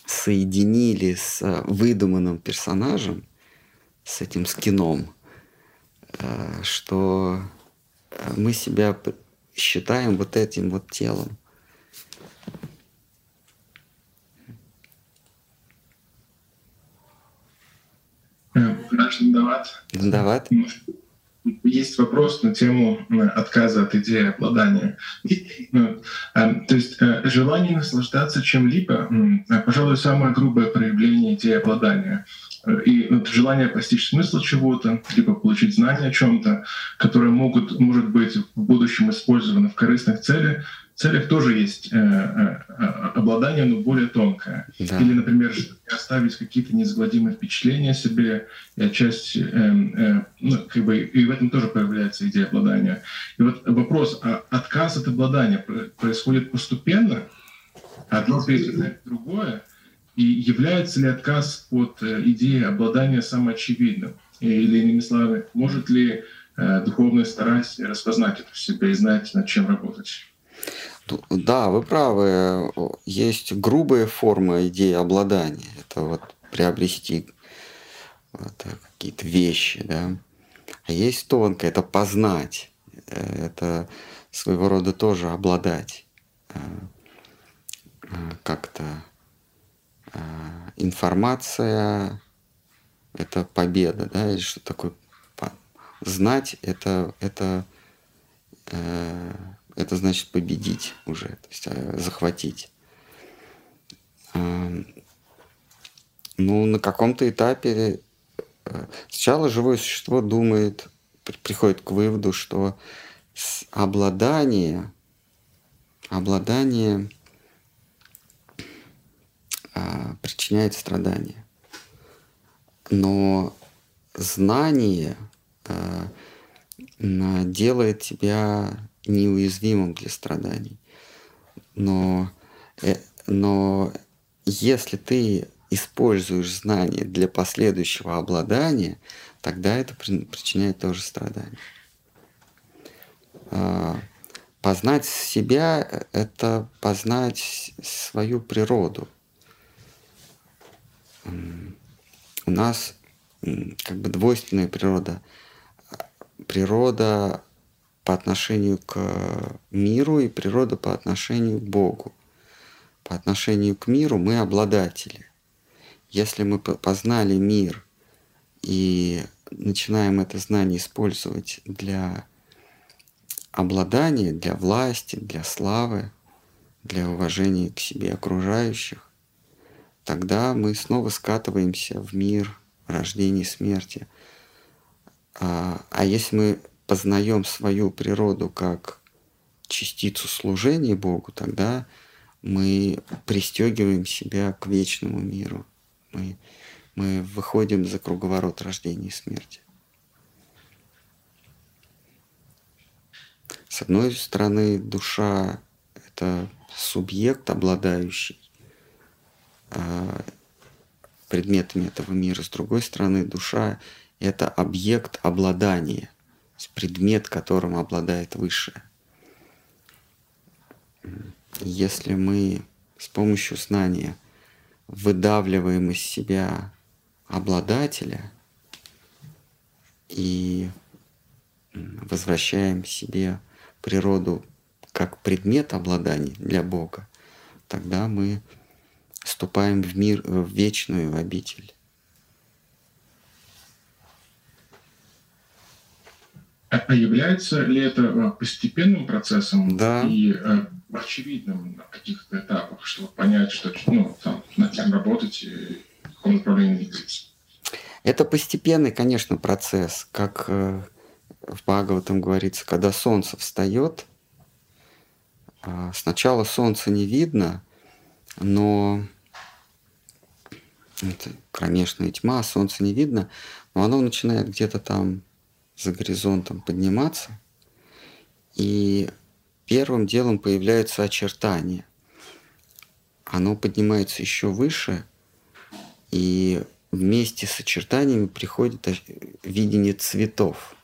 соединили с выдуманным персонажем, с этим скином, э, что мы себя считаем вот этим вот телом. Наш Дават. Дават. Есть вопрос на тему э, отказа от идеи обладания. Ну, э, то есть э, желание наслаждаться чем-либо, пожалуй, самое грубое проявление идеи обладания. э, и желание постичь смысл чего-то, либо получить знания о чем-то, которые могут, может быть, в будущем использованы в корыстных целях, целях тоже есть э, э, обладание, но более тонкое. Да. Или, например, оставить какие-то неизгладимые впечатления себе, и отчасти, э, э, ну, как бы, и в этом тоже появляется идея обладания. И вот вопрос, а отказ от обладания происходит постепенно, одно пересекает другое, и является ли отказ от э, идеи обладания самоочевидным? Или, иными словами, может ли э, духовный старатель распознать это в себе и знать, над чем работать? Да, вы правы. Есть грубая форма идеи обладания. Это вот приобрести вот, какие-то вещи, да. А есть тонкое, это познать. Э, это своего рода тоже обладать как-то информация – это победа, да, или что такое знать – это, это, э, это значит победить уже, то есть э, захватить. Э, ну, на каком-то этапе э, сначала живое существо думает, приходит к выводу, что обладание, обладание – а, причиняет страдания. Но знание а, делает тебя неуязвимым для страданий. Но, э, но если ты используешь знание для последующего обладания, тогда это причиняет тоже страдания. А, познать себя – это познать свою природу – у нас как бы двойственная природа. Природа по отношению к миру и природа по отношению к Богу. По отношению к миру мы обладатели. Если мы познали мир и начинаем это знание использовать для обладания, для власти, для славы, для уважения к себе окружающих, тогда мы снова скатываемся в мир рождения и смерти. А, а если мы познаем свою природу как частицу служения Богу, тогда мы пристегиваем себя к вечному миру. Мы, мы выходим за круговорот рождения и смерти. С одной стороны, душа — это субъект, обладающий а, предметами этого мира. С другой стороны, душа — это объект обладания, предмет, которым обладает Высшее. Если мы с помощью знания выдавливаем из себя обладателя и возвращаем себе природу как предмет обладания для Бога, тогда мы вступаем в мир, в вечную обитель. А, а является ли это э, постепенным процессом да. и э, очевидным на каких-то этапах, чтобы понять, что ну, там, над чем работать и в каком направлении двигаться? Это постепенный, конечно, процесс. Как э, в Бхагаватам говорится, когда солнце встает, э, сначала солнце не видно, но это кромешная тьма, солнце не видно, но оно начинает где-то там за горизонтом подниматься, и первым делом появляются очертания. Оно поднимается еще выше, и вместе с очертаниями приходит видение цветов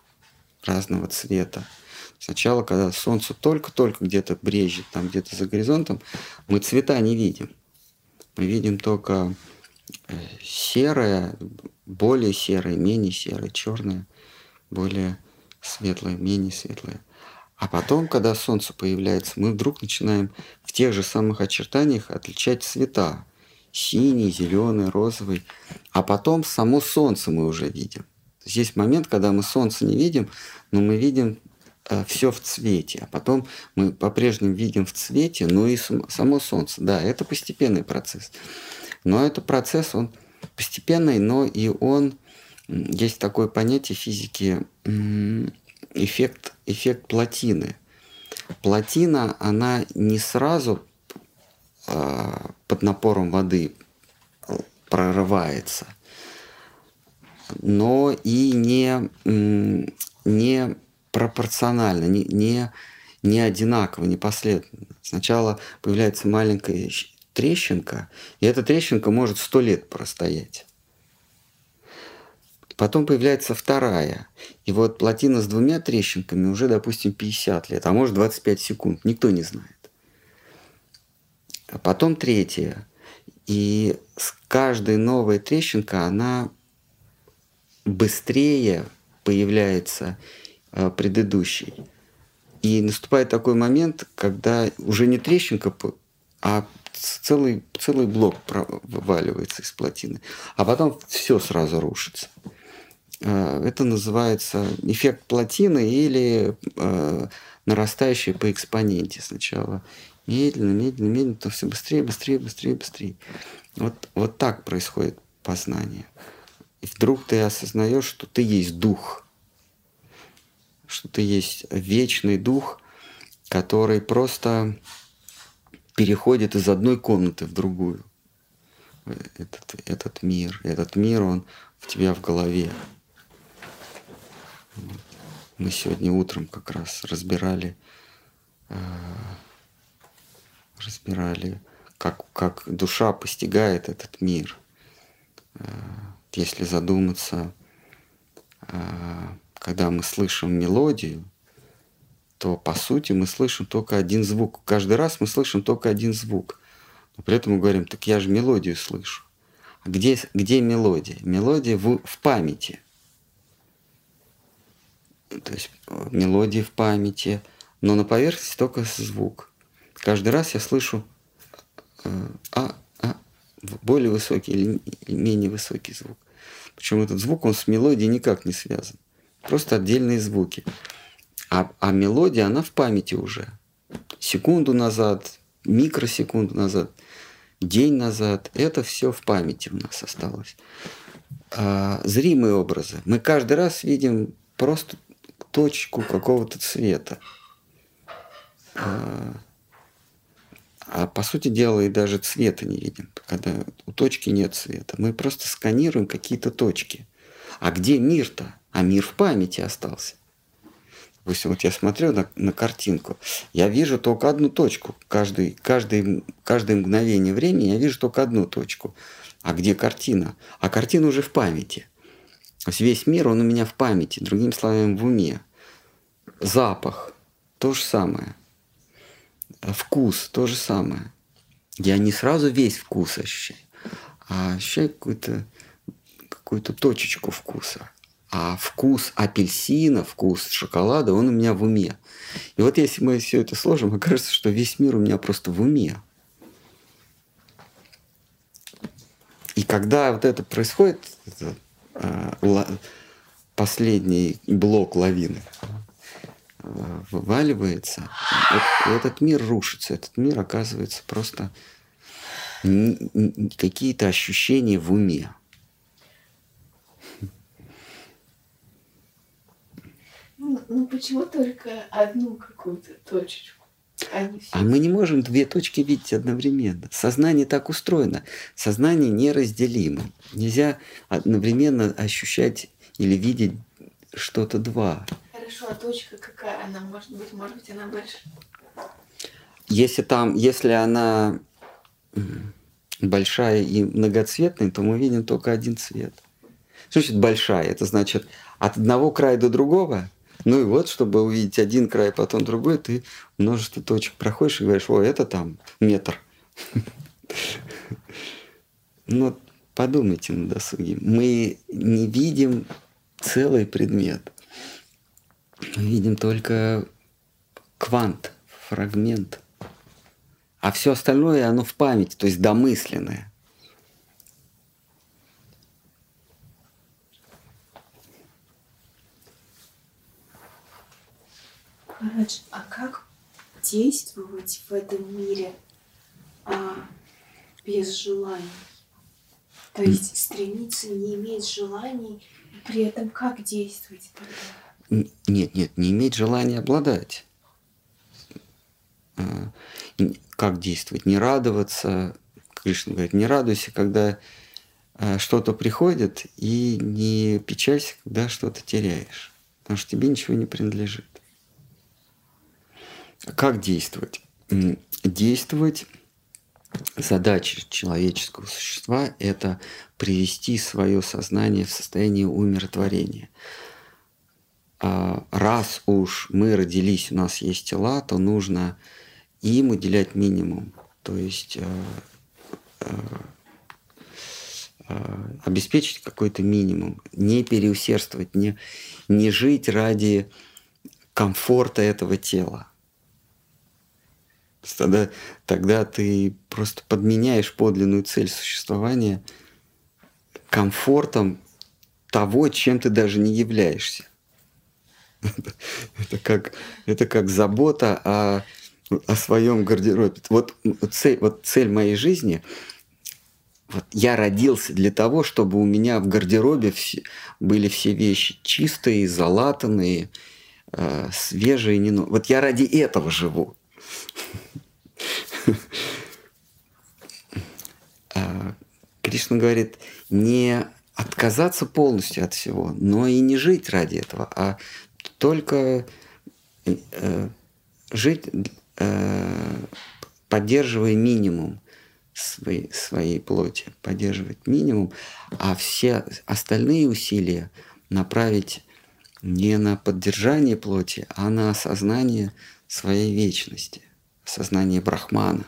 разного цвета. Сначала, когда солнце только-только где-то брежет, там где-то за горизонтом, мы цвета не видим. Мы видим только серое, более серое, менее серое, черное, более светлое, менее светлое. А потом, когда солнце появляется, мы вдруг начинаем в тех же самых очертаниях отличать цвета. Синий, зеленый, розовый. А потом само солнце мы уже видим. Здесь момент, когда мы солнце не видим, но мы видим э, все в цвете. А потом мы по-прежнему видим в цвете, но и само солнце. Да, это постепенный процесс. Но этот процесс, он постепенный, но и он есть такое понятие физики эффект, эффект плотины. Плотина, она не сразу э, под напором воды прорывается, но и не, не пропорционально, не, не, не одинаково, не последовательно. Сначала появляется маленькая трещинка, и эта трещинка может сто лет простоять. Потом появляется вторая. И вот плотина с двумя трещинками уже, допустим, 50 лет, а может 25 секунд. Никто не знает. А потом третья. И с каждой новой трещинка она быстрее появляется э, предыдущей. И наступает такой момент, когда уже не трещинка, а целый, целый блок вываливается из плотины. А потом все сразу рушится. Э, это называется эффект плотины или э, нарастающий по экспоненте сначала. Медленно, медленно, медленно, то все быстрее, быстрее, быстрее, быстрее. Вот, вот так происходит познание. И вдруг ты осознаешь, что ты есть дух, что ты есть вечный дух, который просто переходит из одной комнаты в другую. Этот, этот мир, этот мир, он в тебя в голове. Мы сегодня утром как раз разбирали, э, разбирали, как, как душа постигает этот мир. Э, если задуматься, э, когда мы слышим мелодию, то по сути мы слышим только один звук. Каждый раз мы слышим только один звук. Но при этом мы говорим, так я же мелодию слышу. А где, где мелодия? Мелодия в, в памяти – то есть э, мелодии в памяти, но на поверхности только звук. Каждый раз я слышу э, а, а, более высокий или менее высокий звук. Причем этот звук, он с мелодией никак не связан. Просто отдельные звуки. А, а мелодия, она в памяти уже. Секунду назад, микросекунду назад, день назад. Это все в памяти у нас осталось. А, зримые образы. Мы каждый раз видим просто точку какого-то цвета. А, а по сути дела и даже цвета не видим, когда у точки нет цвета. Мы просто сканируем какие-то точки. А где мир-то? А мир в памяти остался. Допустим, вот я смотрю на, на картинку, я вижу только одну точку. Каждый, каждый, каждое мгновение времени я вижу только одну точку. А где картина? А картина уже в памяти. То есть весь мир, он у меня в памяти, другими словами, в уме. Запах – то же самое. Вкус – то же самое. Я не сразу весь вкус ощущаю, а ощущаю какую-то какую точечку вкуса. А вкус апельсина, вкус шоколада, он у меня в уме. И вот если мы все это сложим, окажется, что весь мир у меня просто в уме. И когда вот это происходит, это последний блок лавины э, вываливается, этот мир рушится, этот мир оказывается просто какие-то ощущения в уме. Ну, ну почему только одну какую-то точечку? А мы не можем две точки видеть одновременно. Сознание так устроено. Сознание неразделимо. Нельзя одновременно ощущать или видеть что-то два. Хорошо, а точка какая? Она может быть, может быть, она больше. Если там, если она большая и многоцветная, то мы видим только один цвет. Что значит большая? Это значит от одного края до другого ну и вот, чтобы увидеть один край, потом другой, ты множество точек проходишь и говоришь, о, это там метр. Ну, подумайте на досуге. Мы не видим целый предмет. Мы видим только квант, фрагмент. А все остальное, оно в памяти, то есть домысленное. Марадж, а как действовать в этом мире а, без желаний? То есть стремиться, не иметь желаний, и при этом как действовать тогда? Нет, нет, не иметь желания обладать. А, Как действовать? Не радоваться. Кришна говорит, не радуйся, когда а, что-то приходит, и не печалься, когда что-то теряешь. Потому что тебе ничего не принадлежит. Как действовать? Действовать задача человеческого существа – это привести свое сознание в состояние умиротворения. А Раз уж мы родились, у нас есть тела, то нужно им уделять минимум. То есть э, э, э, обеспечить какой-то минимум, не переусердствовать, не, не жить ради комфорта этого тела. Тогда, тогда ты просто подменяешь подлинную цель существования комфортом того, чем ты даже не являешься. Это как, это как забота о, о своем гардеробе. Вот цель, вот цель моей жизни вот я родился для того, чтобы у меня в гардеробе все, были все вещи чистые, залатанные, э, свежие. Не, ну- вот я ради этого живу. А, Кришна говорит, не отказаться полностью от всего, но и не жить ради этого, а только э, жить, э, поддерживая минимум своей, своей плоти, поддерживать минимум, а все остальные усилия направить не на поддержание плоти, а на осознание своей вечности, осознание Брахмана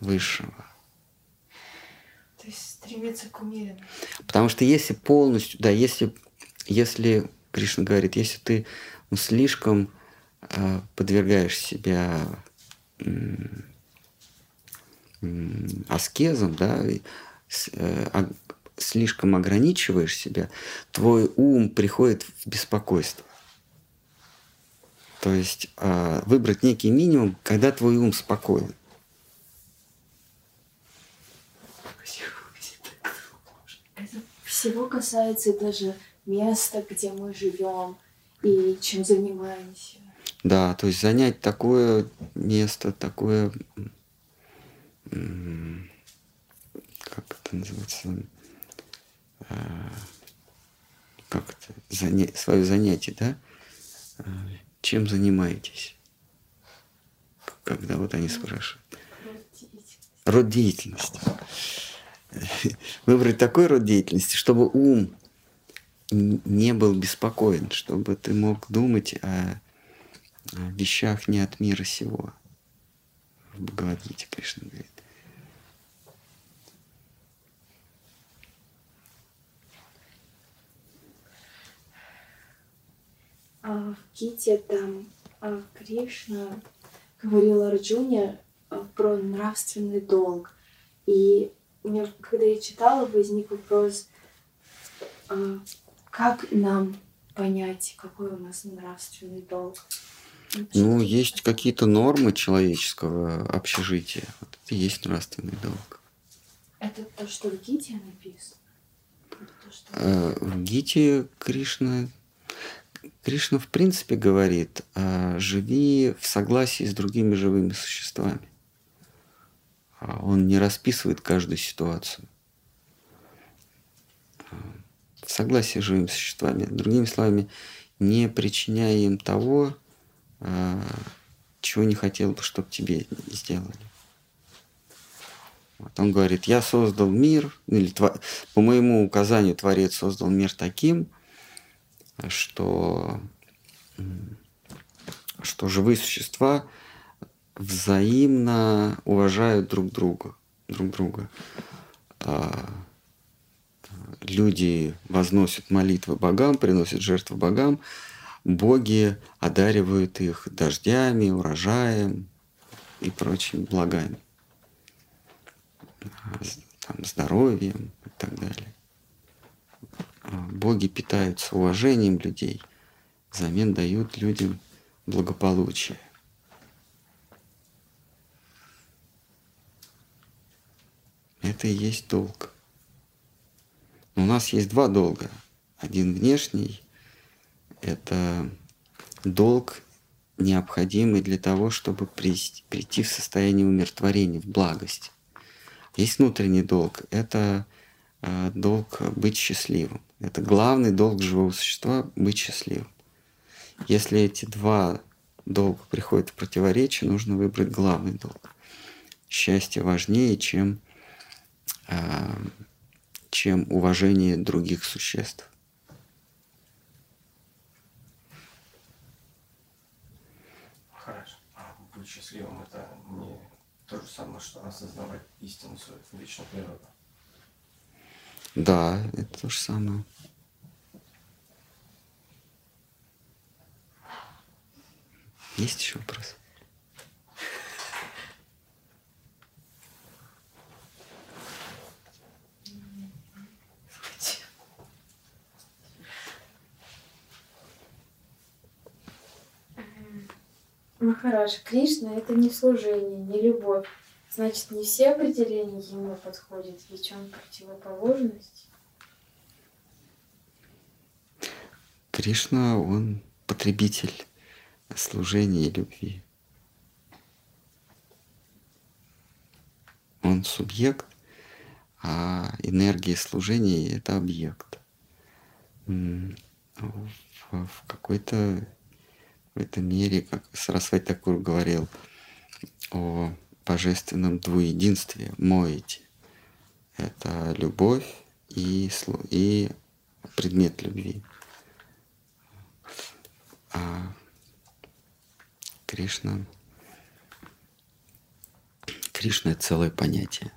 высшего. То есть стремиться к умеренности. Потому что если полностью, да, если, если Кришна говорит, если ты ну, слишком э, подвергаешь себя м, аскезам, да, с- э, а- слишком ограничиваешь себя, твой ум приходит в беспокойство. То есть э, выбрать некий минимум, когда твой ум спокоен. Это всего касается даже места, где мы живем и чем занимаемся. Да, то есть занять такое место, такое, как это называется, А, как это, заня- свое занятие, да? Чем занимаетесь? Когда вот они спрашивают. Род деятельности. (laughs) Выбрать такой род деятельности, чтобы ум не был беспокоен, чтобы ты мог думать о вещах не от мира сего. В Бхагавадгите Кришна говорит. В Гите там а, Кришна говорил Арджуне а, про нравственный долг. И мне, когда я читала, возник вопрос, а, как нам понять, какой у нас нравственный долг? Ну, есть какие-то нормы человеческого общежития. Вот это и есть нравственный долг. Это то, что в Гите написано? То, что- Э, В Гите Кришна, Кришна в принципе говорит, а, живи в согласии с другими живыми существами. А Он не расписывает каждую ситуацию. А, В согласии с живыми существами. Другими словами, не причиняя им того, чего не хотел бы, чтобы тебе сделали. Вот он говорит, я создал мир, или по моему указанию Творец создал мир таким, что, что живые существа взаимно уважают друг друга. Друг друга. А, Люди возносят молитвы богам, приносят жертвы богам, боги одаривают их дождями, урожаем и прочими благами с- там, здоровьем и так далее. А Боги питаются уважением людей, взамен дают людям благополучие. Это и есть долг. нас есть два долга. Один внешний – это долг, необходимый для того, чтобы прийти в состояние умиротворения, в благость. Есть внутренний долг – это э, долг быть счастливым. Это главный долг живого существа – быть счастливым. Если эти два долга приходят в противоречие, нужно выбрать главный долг. Счастье важнее, чем, э, чем уважение других существ. Хорошо. А быть счастливым это не то же самое, что осознавать истину свою вечную природу. Да, это то же самое. Есть еще вопрос? Махарадж, Кришна – это не служение, не любовь. Значит, не все определения ему подходят, ведь он противоположность. Кришна, он потребитель служения и любви. Он субъект, а энергия служения – это объект. В, в какой-то в этом мире, как Сарасвати Такур говорил о божественном двуединстве, моете. Это любовь и, и предмет любви. А Кришна, Кришна – это целое понятие.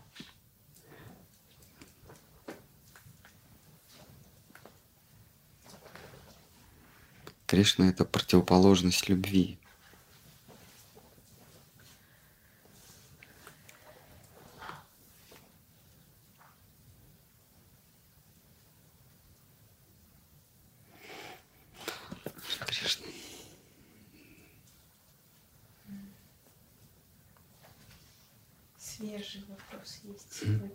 Кришна – это противоположность любви. Свежий вопрос есть сегодня.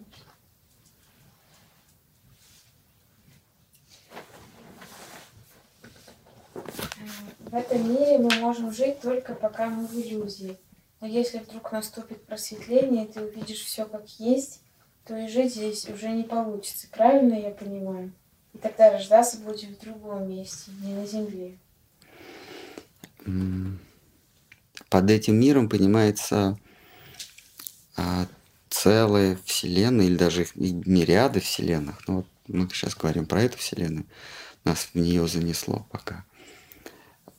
В этом мире мы можем жить только пока мы в иллюзии. Но если вдруг наступит просветление, и ты увидишь все как есть, то и жить здесь уже не получится. Правильно я понимаю? И тогда рождаться будем в другом месте, не на земле. Под этим миром понимается а, целая вселенная или даже мириады вселенных. Ну вот мы сейчас говорим про эту вселенную, нас в нее занесло пока.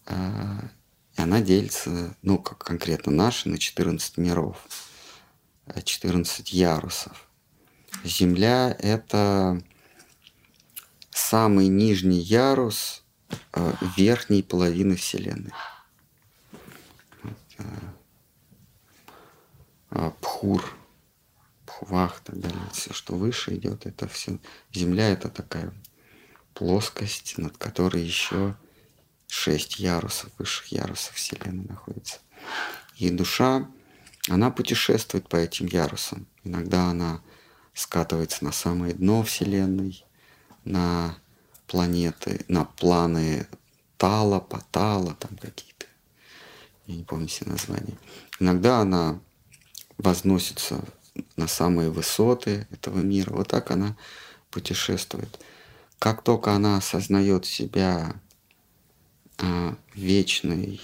А, и она делится, ну, как конкретно наша, на 14 миров, 14 ярусов. Земля — это самый нижний ярус а, верхней половины Вселенной. А, Пхур, Пхувах и так далее. Все, что выше идет, это все. Земля — это такая плоскость, над которой еще шесть ярусов, высших ярусов Вселенной находится. И душа, она путешествует по этим ярусам. Иногда она скатывается на самое дно Вселенной, на планеты, на планы Тала, Патала, там какие-то. Я не помню все названия. Иногда она возносится на самые высоты этого мира. Вот так она путешествует. Как только она осознает себя а, вечной,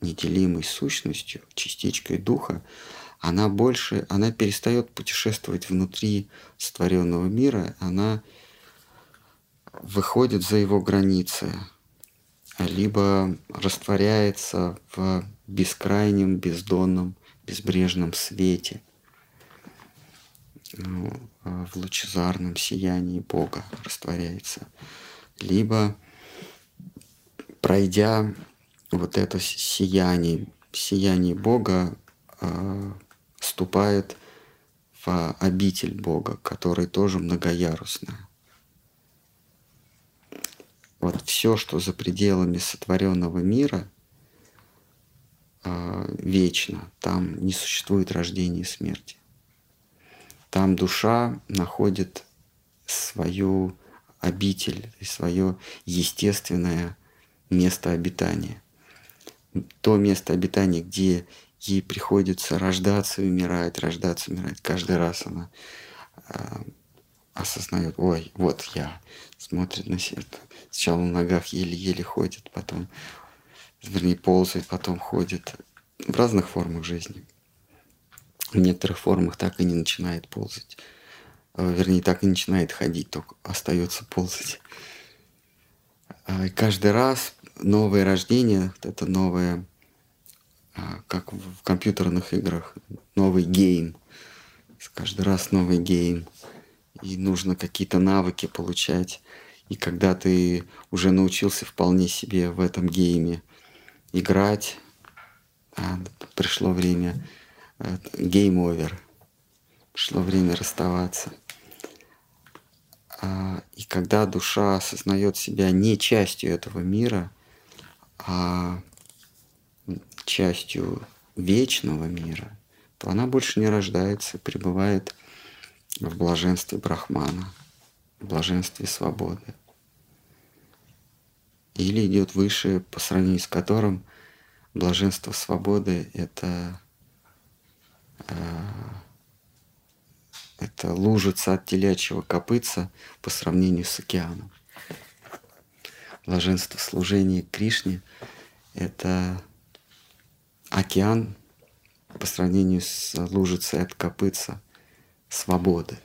неделимой сущностью, частичкой духа, она больше, она перестает путешествовать внутри сотворенного мира, она выходит за его границы, либо растворяется в бескрайнем, бездонном, безбрежном свете, ну, в лучезарном сиянии Бога растворяется, либо пройдя вот это сияние, сияние Бога, э, вступает в обитель Бога, который тоже многоярусная. Вот все, что за пределами сотворенного мира, э, вечно. Там не существует рождения и смерти. Там душа находит свою обитель, свое естественное место обитания. То место обитания, где ей приходится рождаться и умирать, рождаться и умирать. Каждый раз она э, осознает, ой, вот я, смотрит на себя. Сначала на ногах еле-еле ходит, потом, вернее, ползает, потом ходит. В разных формах жизни. В некоторых формах так и не начинает ползать. Э, вернее, так и начинает ходить, только остается ползать. А, и каждый раз новое рождение, это новое а, как в компьютерных играх, новый game. Каждый раз новый game. И нужно какие-то навыки получать. И когда ты уже научился вполне себе в этом гейме играть, а, пришло время game over. Пришло время расставаться. А, и когда душа осознает себя не частью этого мира, а частью вечного мира, то она больше не рождается, пребывает в блаженстве Брахмана, в блаженстве свободы. Или идет выше, по сравнению с которым блаженство свободы — это, э, это лужица от телячьего копытца по сравнению с океаном. Блаженство служения Кришне — это океан по сравнению с лужицей от копытца свободы.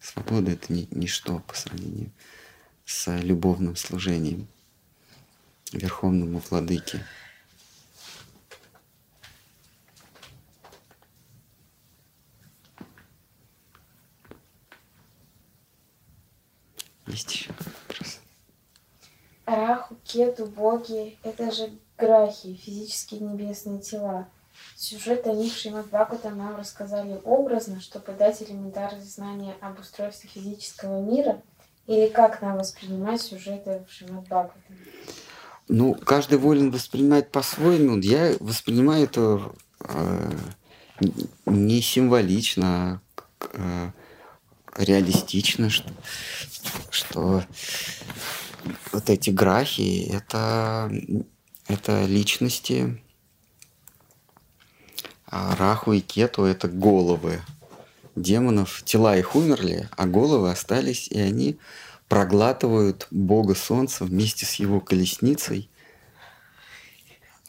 Свобода — это ни, ничто по сравнению с любовным служением Верховному Владыке. Есть еще вопрос? Раху, Кету, боги — это же грахи, физические небесные тела. Сюжет о них Шримад Бхагавата нам рассказали образно, чтобы дать элементарные знания об устройстве физического мира, или как нам воспринимать сюжеты в Шримад Бхагаватам? Ну, каждый волен воспринимать по-своему. Я воспринимаю это э, не символично, а э, реалистично, что, что вот эти грахи это это личности. А Раху и Кету — это головы демонов. Тела их умерли, а головы остались, и они проглатывают Бога Солнца вместе с его колесницей.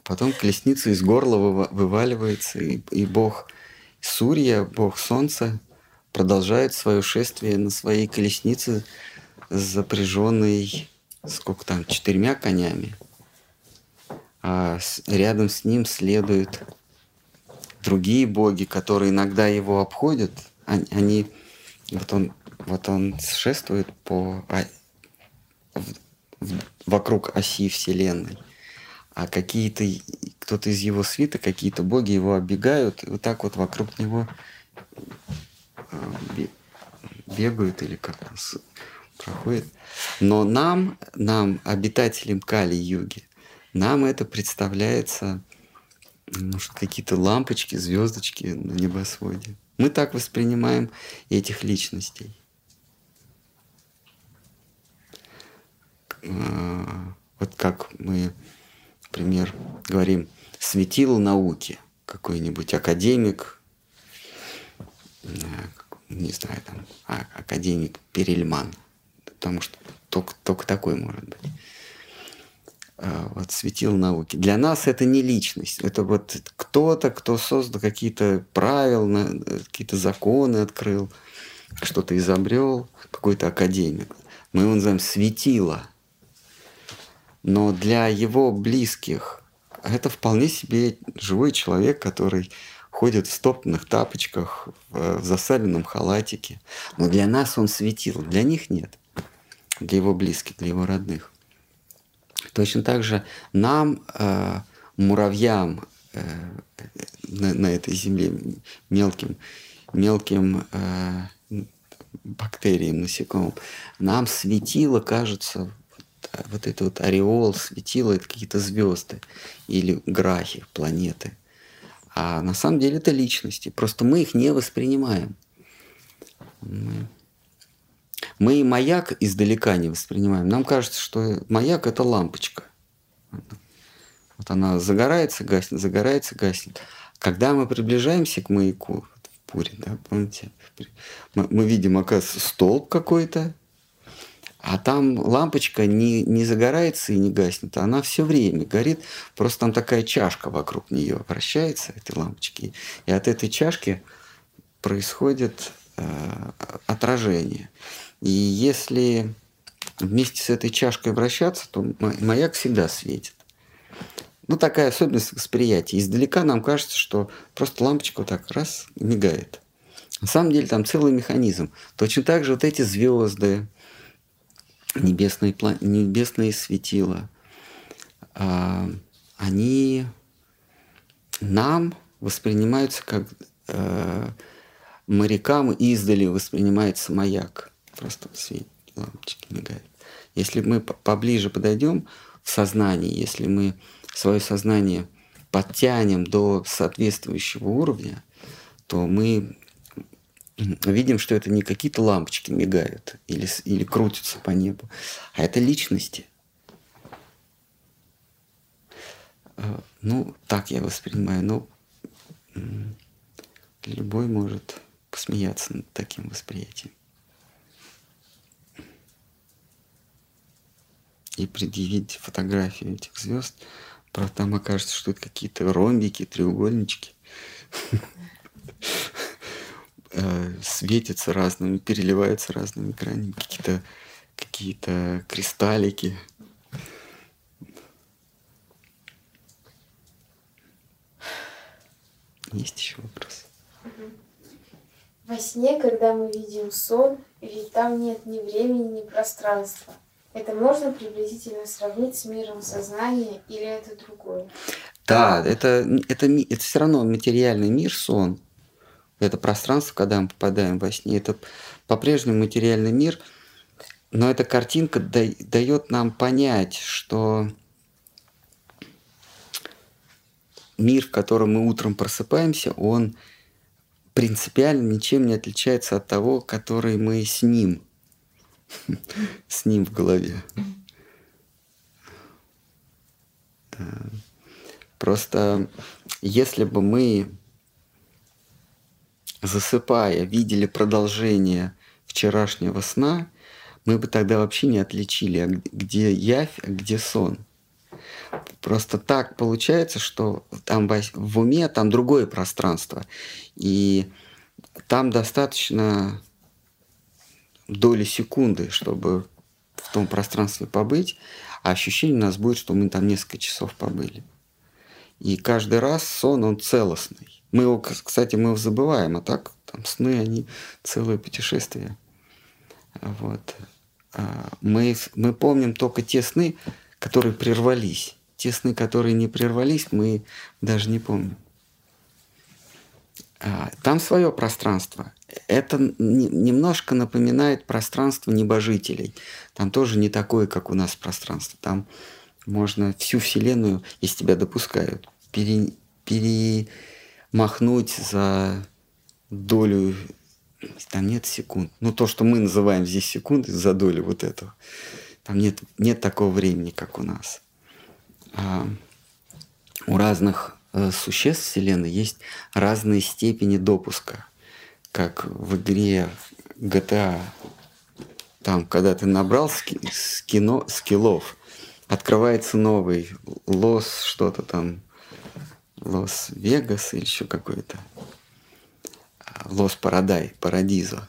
Потом колесница из горла вываливается, и, и Бог Сурья, Бог Солнца, продолжает свое шествие на своей колеснице, запряженной, сколько там, четырьмя конями – а рядом с ним следуют другие боги, которые иногда его обходят. Они, вот он, вот он шествует по вокруг оси Вселенной, а какие-то кто-то из его свита, какие-то боги его оббегают, и вот так вот вокруг него а, бегают или как-то проходят. Но нам, нам, обитателям Кали-юги, нам это представляется, может, какие-то лампочки, звездочки на небосводе. Мы так воспринимаем этих личностей. Вот как мы, например, говорим, светило науки, какой-нибудь академик, не знаю, там, а, академик Перельман, потому что только, только такой может быть. А, вот светил науки. Для нас это не личность, это вот кто-то, кто создал какие-то правила, какие-то законы открыл, что-то изобрел, какой-то академик. Мы его называем светило. Но для его близких это вполне себе живой человек, который ходит в стоптанных тапочках, в засаленном халатике. Но для нас он светил, для них нет. Для его близких, для его родных. Точно так же нам, э, муравьям э, на, на этой земле, мелким, мелким э, бактериям, насекомым, нам светило, кажется, вот, вот это вот ореол светило, это какие-то звезды или грахи, планеты. А на самом деле это личности, просто мы их не воспринимаем. Мы... Мы маяк издалека не воспринимаем. Нам кажется, что маяк – это лампочка. Вот она загорается, гаснет, загорается, гаснет. Когда мы приближаемся к маяку, в Пуре, да, помните, мы, мы видим, оказывается, столб какой-то, а там лампочка не, не загорается и не гаснет, она все время горит. Просто там такая чашка вокруг нее вращается, этой лампочки. И от этой чашки происходит э, отражение. И если вместе с этой чашкой вращаться, то маяк всегда светит. Ну, такая особенность восприятия. Издалека нам кажется, что просто лампочка вот так раз мигает. На самом деле там целый механизм. Точно так же вот эти звезды, небесные, небесные светила, а, они нам воспринимаются как э, морякам издали воспринимается маяк. Просто свет лампочки мигает. Если мы поближе подойдем в сознании, если мы свое сознание подтянем до соответствующего уровня, то мы видим, что это не какие-то лампочки мигают или, или крутятся по небу, а это личности. Э, ну, так я воспринимаю. Но любой может посмеяться над таким восприятием. И предъявить фотографию этих звезд, правда, там окажется, что это какие-то ромбики, треугольнички. (laughs) Э, светятся разными, переливаются разными гранями, какие-то какие-то кристаллики. Есть еще вопрос? Во сне, когда мы видим сон, ведь там нет ни времени, ни пространства. Это можно приблизительно сравнить с миром сознания или это другое? Да, это, это, это все равно материальный мир, сон это пространство, когда мы попадаем во сне, это по-прежнему материальный мир, но эта картинка дает нам понять, что мир, в котором мы утром просыпаемся, он принципиально ничем не отличается от того, который мы с ним, (laughs) с ним в голове. Просто если бы мы засыпая, видели продолжение вчерашнего сна, мы бы тогда вообще не отличили, а где явь, а где сон. Просто так получается, что там в уме там другое пространство. И там достаточно доли секунды, чтобы в том пространстве побыть, а ощущение у нас будет, что мы там несколько часов побыли. И каждый раз сон, он целостный. Мы его, кстати, мы его забываем, а так там сны, они целое путешествие. Вот. А, мы, мы помним только те сны, которые прервались. Те сны, которые не прервались, мы даже не помним. А, там свое пространство. Это немножко напоминает пространство небожителей. Там тоже не такое, как у нас пространство. Там можно всю Вселенную, если тебя допускают, пере, пере, махнуть за долю, там нет секунд. Ну, то, что мы называем здесь секунды, за долю вот этого. Там нет, нет такого времени, как у нас. А у разных э, существ Вселенной есть разные степени допуска. Как в игре GTA, там, когда ты набрал ски, скино, скиллов, открывается новый лос, что-то там, Лос-Вегас или еще какой-то. А, Лос-Парадай, Парадизо.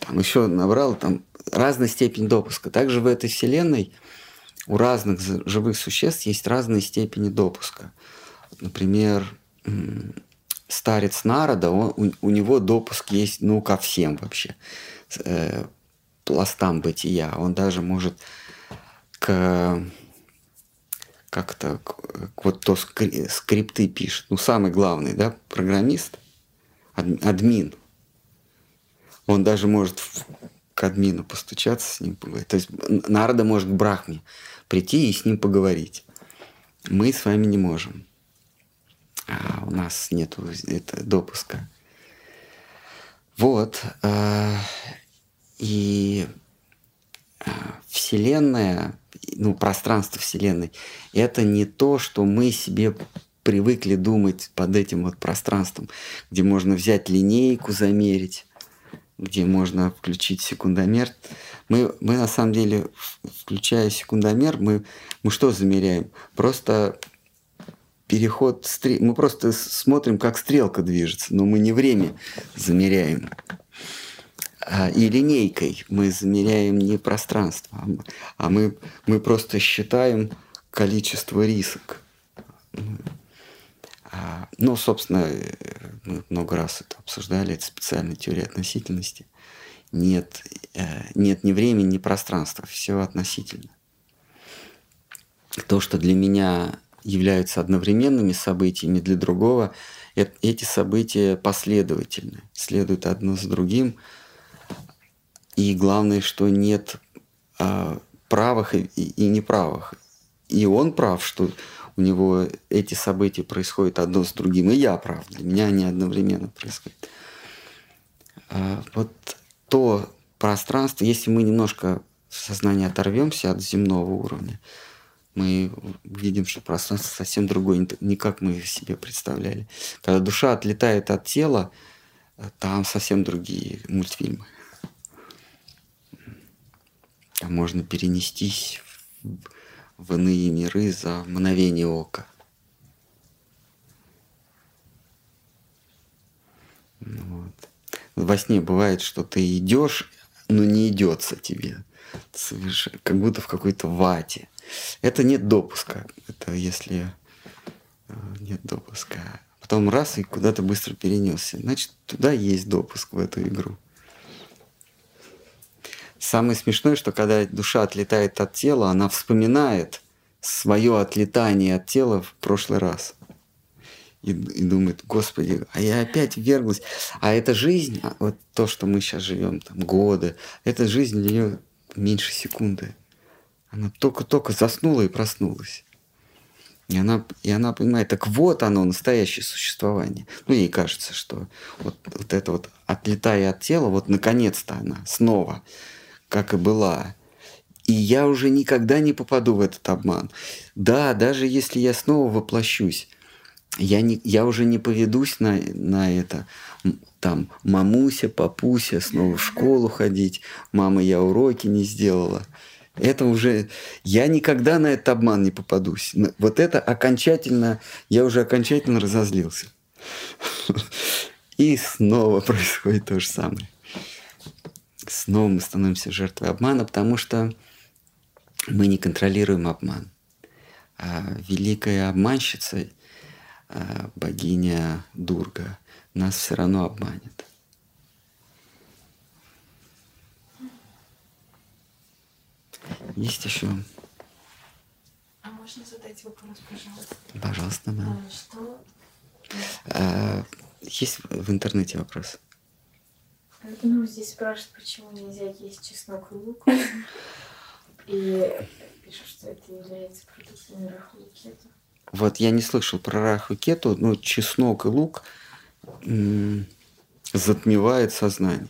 Там еще набрал там разная степень допуска. Также в этой вселенной у разных живых существ есть разные степени допуска. Например, старец Народа, он, у, у него допуск есть ну ко всем вообще э, пластам бытия. Он даже может к как-то вот то скрипты пишет, ну самый главный, да, программист, админ, он даже может к админу постучаться с ним поговорить. То есть Нарда может к Брахме прийти и с ним поговорить. Мы с вами не можем. А у нас нет допуска. Вот. А, И э, Вселенная, ну, пространство Вселенной, это не то, что мы себе привыкли думать под этим вот пространством, где можно взять линейку, замерить, где можно включить секундомер. Мы, мы на самом деле, включая секундомер, мы, мы что замеряем? Просто переход стрел... Мы просто смотрим, как стрелка движется, но мы не время замеряем. А, и линейкой мы замеряем не пространство, а мы, мы просто считаем количество рисок. А, ну, собственно, мы много раз это обсуждали, это специальная теория относительности. Нет, э, нет ни времени, ни пространства, все относительно. То, что для меня являются одновременными событиями, для другого эти события последовательны, следуют одно за другим. И главное, что нет а, правых и, и неправых. И он прав, что у него эти события происходят одно с другим, и я прав, для меня они одновременно происходят. А, вот то пространство, если мы немножко в сознании оторвемся от земного уровня, мы видим, что пространство совсем другое, не как мы себе представляли. Когда душа отлетает от тела, там совсем другие мультфильмы. Там можно перенестись в иные миры за мгновение ока. Вот. Во сне бывает, что ты идешь, но не идется тебе. Совершенно, как будто в какой-то вате. Это нет допуска. Это если э, нет допуска. Потом раз и куда-то быстро перенесся. Значит, туда есть допуск в эту игру. Самое смешное, что когда душа отлетает от тела, она вспоминает свое отлетание от тела в прошлый раз. И, и думает, господи, а я опять верглась. А эта жизнь, а вот то, что мы сейчас живем, там, годы, эта жизнь для нее меньше секунды. Она только-только заснула и проснулась. И она, и она понимает, так вот оно, настоящее существование. Ну, ей кажется, что вот, вот это вот, отлетая от тела, вот наконец-то она снова как и была. И я уже никогда не попаду в этот обман. Да, даже если я снова воплощусь, я, не, я уже не поведусь на, на это. Там, мамуся, папуся, снова в школу ходить. Мама, я уроки не сделала. Это уже... Я никогда на этот обман не попадусь. Вот это окончательно... Я уже окончательно разозлился. (laughs) И снова (laughs) происходит то же самое снова мы становимся жертвой обмана, потому что мы не контролируем обман. А великая обманщица, а, богиня Дурга, нас все равно обманет. Есть еще? А можно задать вопрос, пожалуйста? Пожалуйста, да. А, что? А, есть в интернете вопрос. Ну, здесь спрашивают, почему нельзя есть чеснок и лук. (laughs) И пишут, что это является продуктами раху-кету. Вот я не слышал про раху-кету, но чеснок и лук затмевает сознание.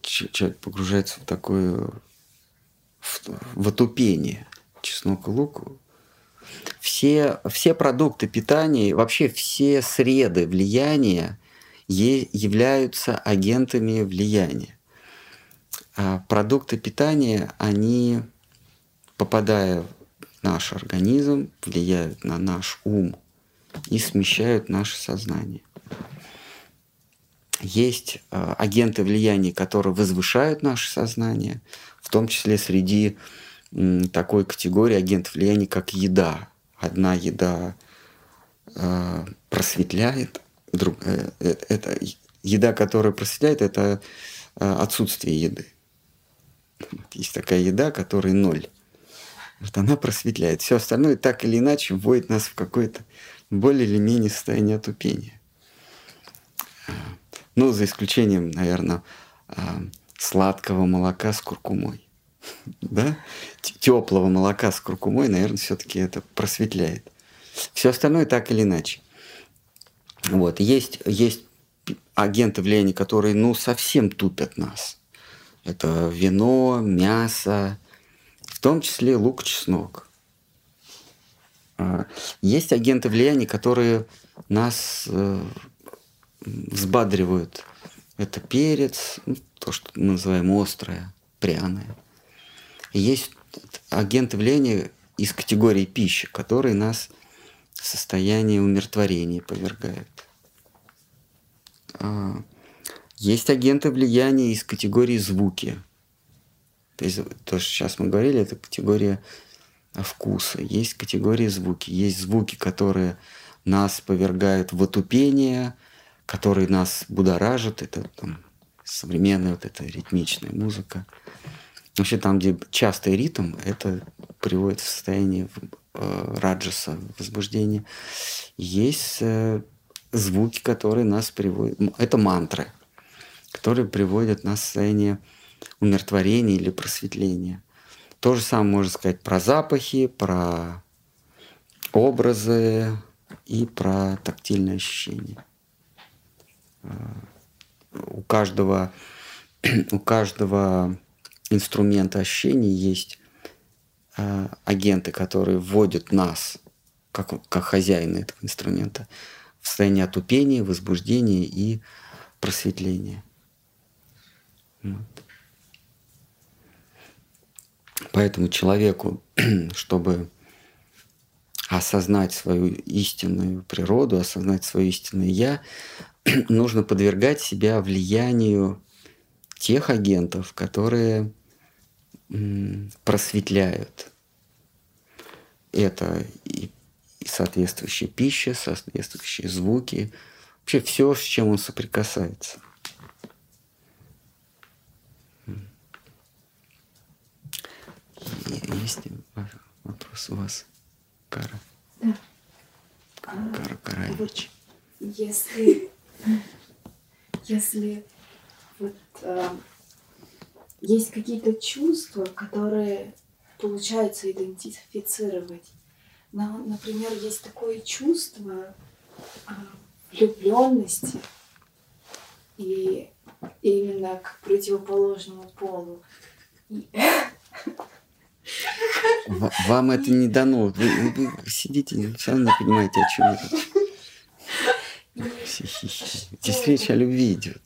Человек погружается в такое в, в отупение. Чеснок и лук все, все продукты питания, вообще все среды влияния являются агентами влияния. А продукты питания, они, попадая в наш организм, влияют на наш ум и смещают наше сознание. Есть э, агенты влияния, которые возвышают наше сознание, в том числе среди э, такой категории агентов влияния, как еда. Одна еда э, просветляет, друг, э, э, это еда, которая просветляет, это э, отсутствие еды. Есть такая еда, которая ноль. Вот она просветляет. Все остальное так или иначе вводит нас в какое-то более или менее состояние отупения. Ну, за исключением, наверное, сладкого молока с куркумой. (laughs) Да? Теплого молока с куркумой, наверное, все-таки это просветляет. Все остальное так или иначе. Вот. Есть, есть агенты влияния, которые ну, совсем тупят нас. Это вино, мясо, в том числе лук, чеснок. А, есть агенты влияния, которые нас э, взбадривают. Это перец, ну, то, что мы называем острое, пряное. есть агенты влияния из категории пищи, которые нас состояние умиротворения повергают. А, есть агенты влияния из категории звуки. То есть то, что сейчас мы говорили, это категория вкуса. Есть категория звуки. Есть звуки, которые нас повергают в отупение, которые нас будоражат. Это там, современная вот эта ритмичная музыка. Вообще там, где частый ритм, это приводит в состояние э, раджаса, возбуждения. Есть э, звуки, которые нас приводят... Это мантры, которые приводят нас в состояние умиротворения или просветления. То же самое можно сказать про запахи, про образы и про тактильные ощущения. Э, у каждого, (clears throat) у каждого инструмента ощущений есть э, агенты, которые вводят нас, как, как хозяина этого инструмента, в состояние отупения, возбуждения и просветления. Вот. Поэтому человеку, (clears throat) чтобы осознать свою истинную природу, осознать свое истинное «я», (clears throat) нужно подвергать себя влиянию тех агентов, которые просветляют. Это и, и соответствующая пища, соответствующие звуки, вообще все, с чем он соприкасается. Есть вопрос у вас, Кара? Да. Кара Караевич. Вот если, если вот э, есть какие-то чувства, которые получается идентифицировать. Но, например, есть такое чувство э, влюбленности и именно к противоположному полу. И вам это не дано. Вы, вы сидите, все равно не понимаете, о чем это. Здесь речь о любви идет.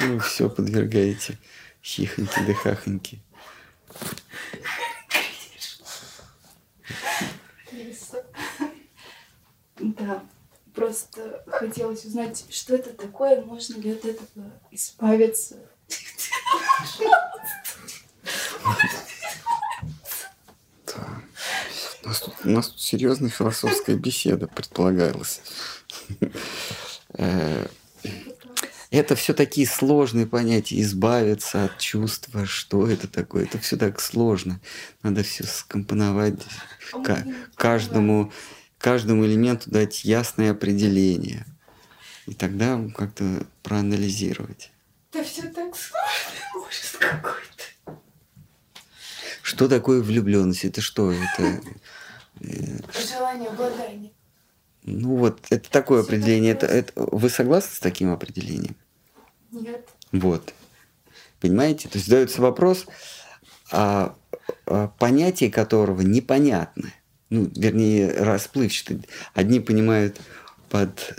Вы все подвергаете хихоньки да хахоньки. Да, просто хотелось узнать, что это такое, можно ли от этого избавиться. Да. У нас, тут, у нас тут серьезная философская беседа предполагалась. Это все такие сложные понятия. Избавиться от чувства, что это такое. Это все так сложно. Надо все скомпоновать. Каждому, каждому элементу дать ясное определение. И тогда как-то проанализировать. Да все так сложно, ужас какой-то. Что такое влюбленность? Это что? Это э, желание обладания. Ну вот, это такое Все определение. Это, это, вы согласны с таким определением? Нет. Вот. Понимаете? То есть задается вопрос, а, а, понятие которого непонятно. Ну, вернее, расплывчато. Одни понимают под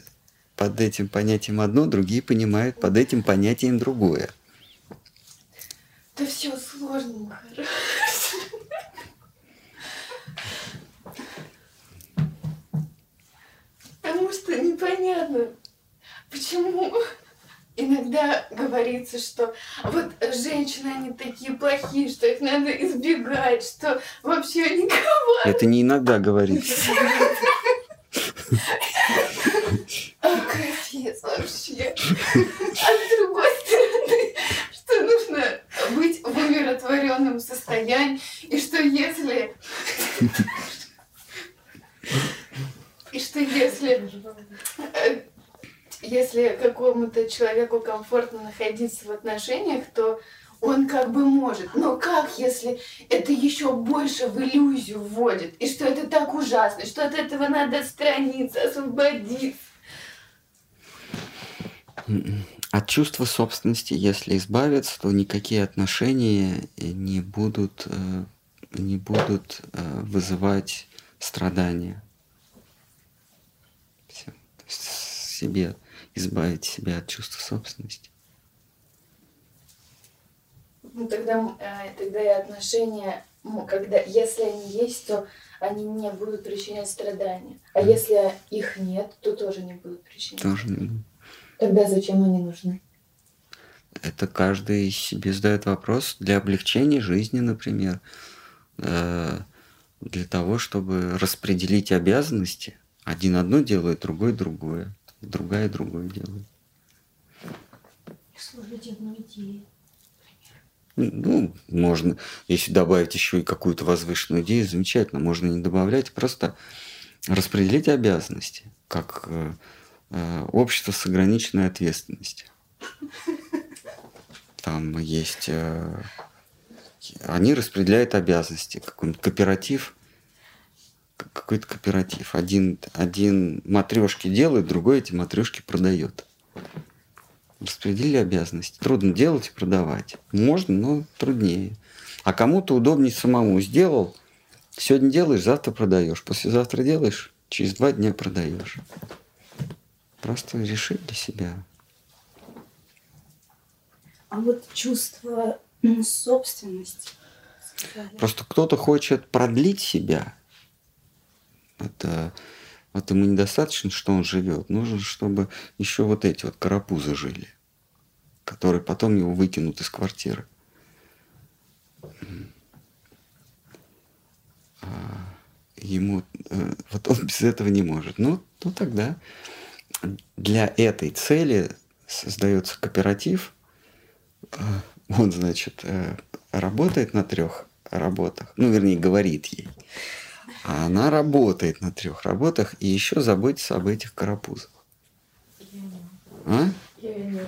под этим понятием одно, другие понимают под этим понятием другое. Да все сложно, Потому что непонятно, почему иногда говорится, что вот женщины, они такие плохие, что их надо избегать, что вообще никого... (laughs) Это не иногда говорится. (laughs) Капец вообще. А с другой стороны, что нужно быть в умиротворенном состоянии, и что если... (laughs) И что если... Э, если какому-то человеку комфортно находиться в отношениях, то он как бы может. Но как, если это еще больше в иллюзию вводит? И что это так ужасно, что от этого надо отстраниться, освободиться? От чувства собственности, если избавиться, то никакие отношения не будут, э, не будут э, вызывать страдания. Все. То есть себе избавить себя от чувства собственности. Ну тогда, э, тогда и отношения, ну, когда, если они есть, то они не будут причинять страдания. А если их нет, то тоже не будут причинять. Тоже не будут. Тогда зачем они нужны? Это каждый себе задает вопрос для облегчения жизни, например, э, для того, чтобы распределить обязанности. Один одно делает, другой другое, другая другое делает. Служить одной идее. Ну, можно, если добавить еще и какую-то возвышенную идею, замечательно. Можно не добавлять, просто распределить обязанности, как э, э, общество с ограниченной ответственностью. (laughs) Там есть... Э, они распределяют обязанности. Какой-нибудь кооператив, какой-то кооператив. Один, один матрешки делает, другой эти матрешки продает. Распределили обязанности. Трудно делать и продавать. Можно, но труднее. А кому-то удобнее самому. Сделал, сегодня делаешь, завтра продаешь. Послезавтра делаешь, через два дня продаешь. Просто решить для себя. А вот чувство собственности. Просто кто-то хочет продлить себя. Это вот ему недостаточно, что он живет. Нужно, чтобы еще вот эти вот карапузы жили, которые потом его выкинут из квартиры. А ему э, вот он (laughs) без этого не может. Ну, ну тогда для этой цели создается кооператив. А, он, значит, э, работает на трех работах. Ну, вернее, говорит ей. А она работает на трех работах и еще заботится об этих карапузах. А? И о нем.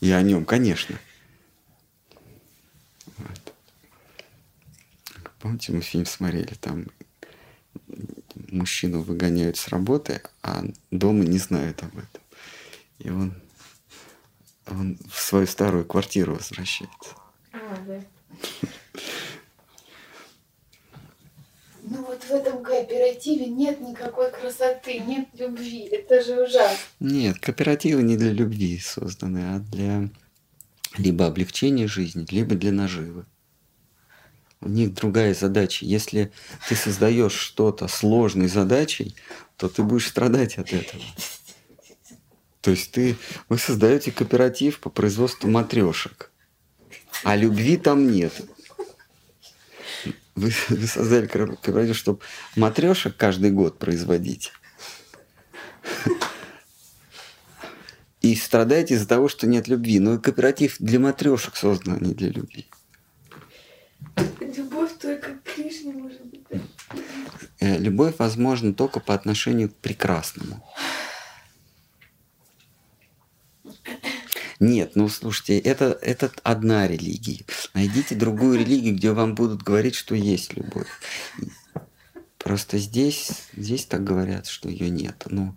О нем, конечно. Вот. Помните, мы фильм смотрели, там мужчину выгоняют с работы, а дома не знают об этом. И он, он в свою старую квартиру возвращается. А, да. (laughs) Ну вот в этом кооперативе нет никакой красоты, нет любви. Это же ужасно. Нет, кооперативы не для любви созданы, а для либо облегчения жизни, либо для наживы. У них другая задача. Если ты создаешь что-то сложной задачей, то ты будешь страдать от этого. То есть ты, вы создаете кооператив по производству матрешек, а любви там нет. Вы, (laughs) вы создали кооператив, чтобы матрешек каждый год производить. И страдаете из-за того, что нет любви. Но кооператив для матрешек создан, а не для любви. Любовь только к Кришне может быть. Э, Любовь возможна только по отношению к прекрасному. Нет, ну слушайте, это, это одна религия. Найдите другую религию, где вам будут говорить, что есть любовь. Просто здесь, здесь так говорят, что ее нет. Ну,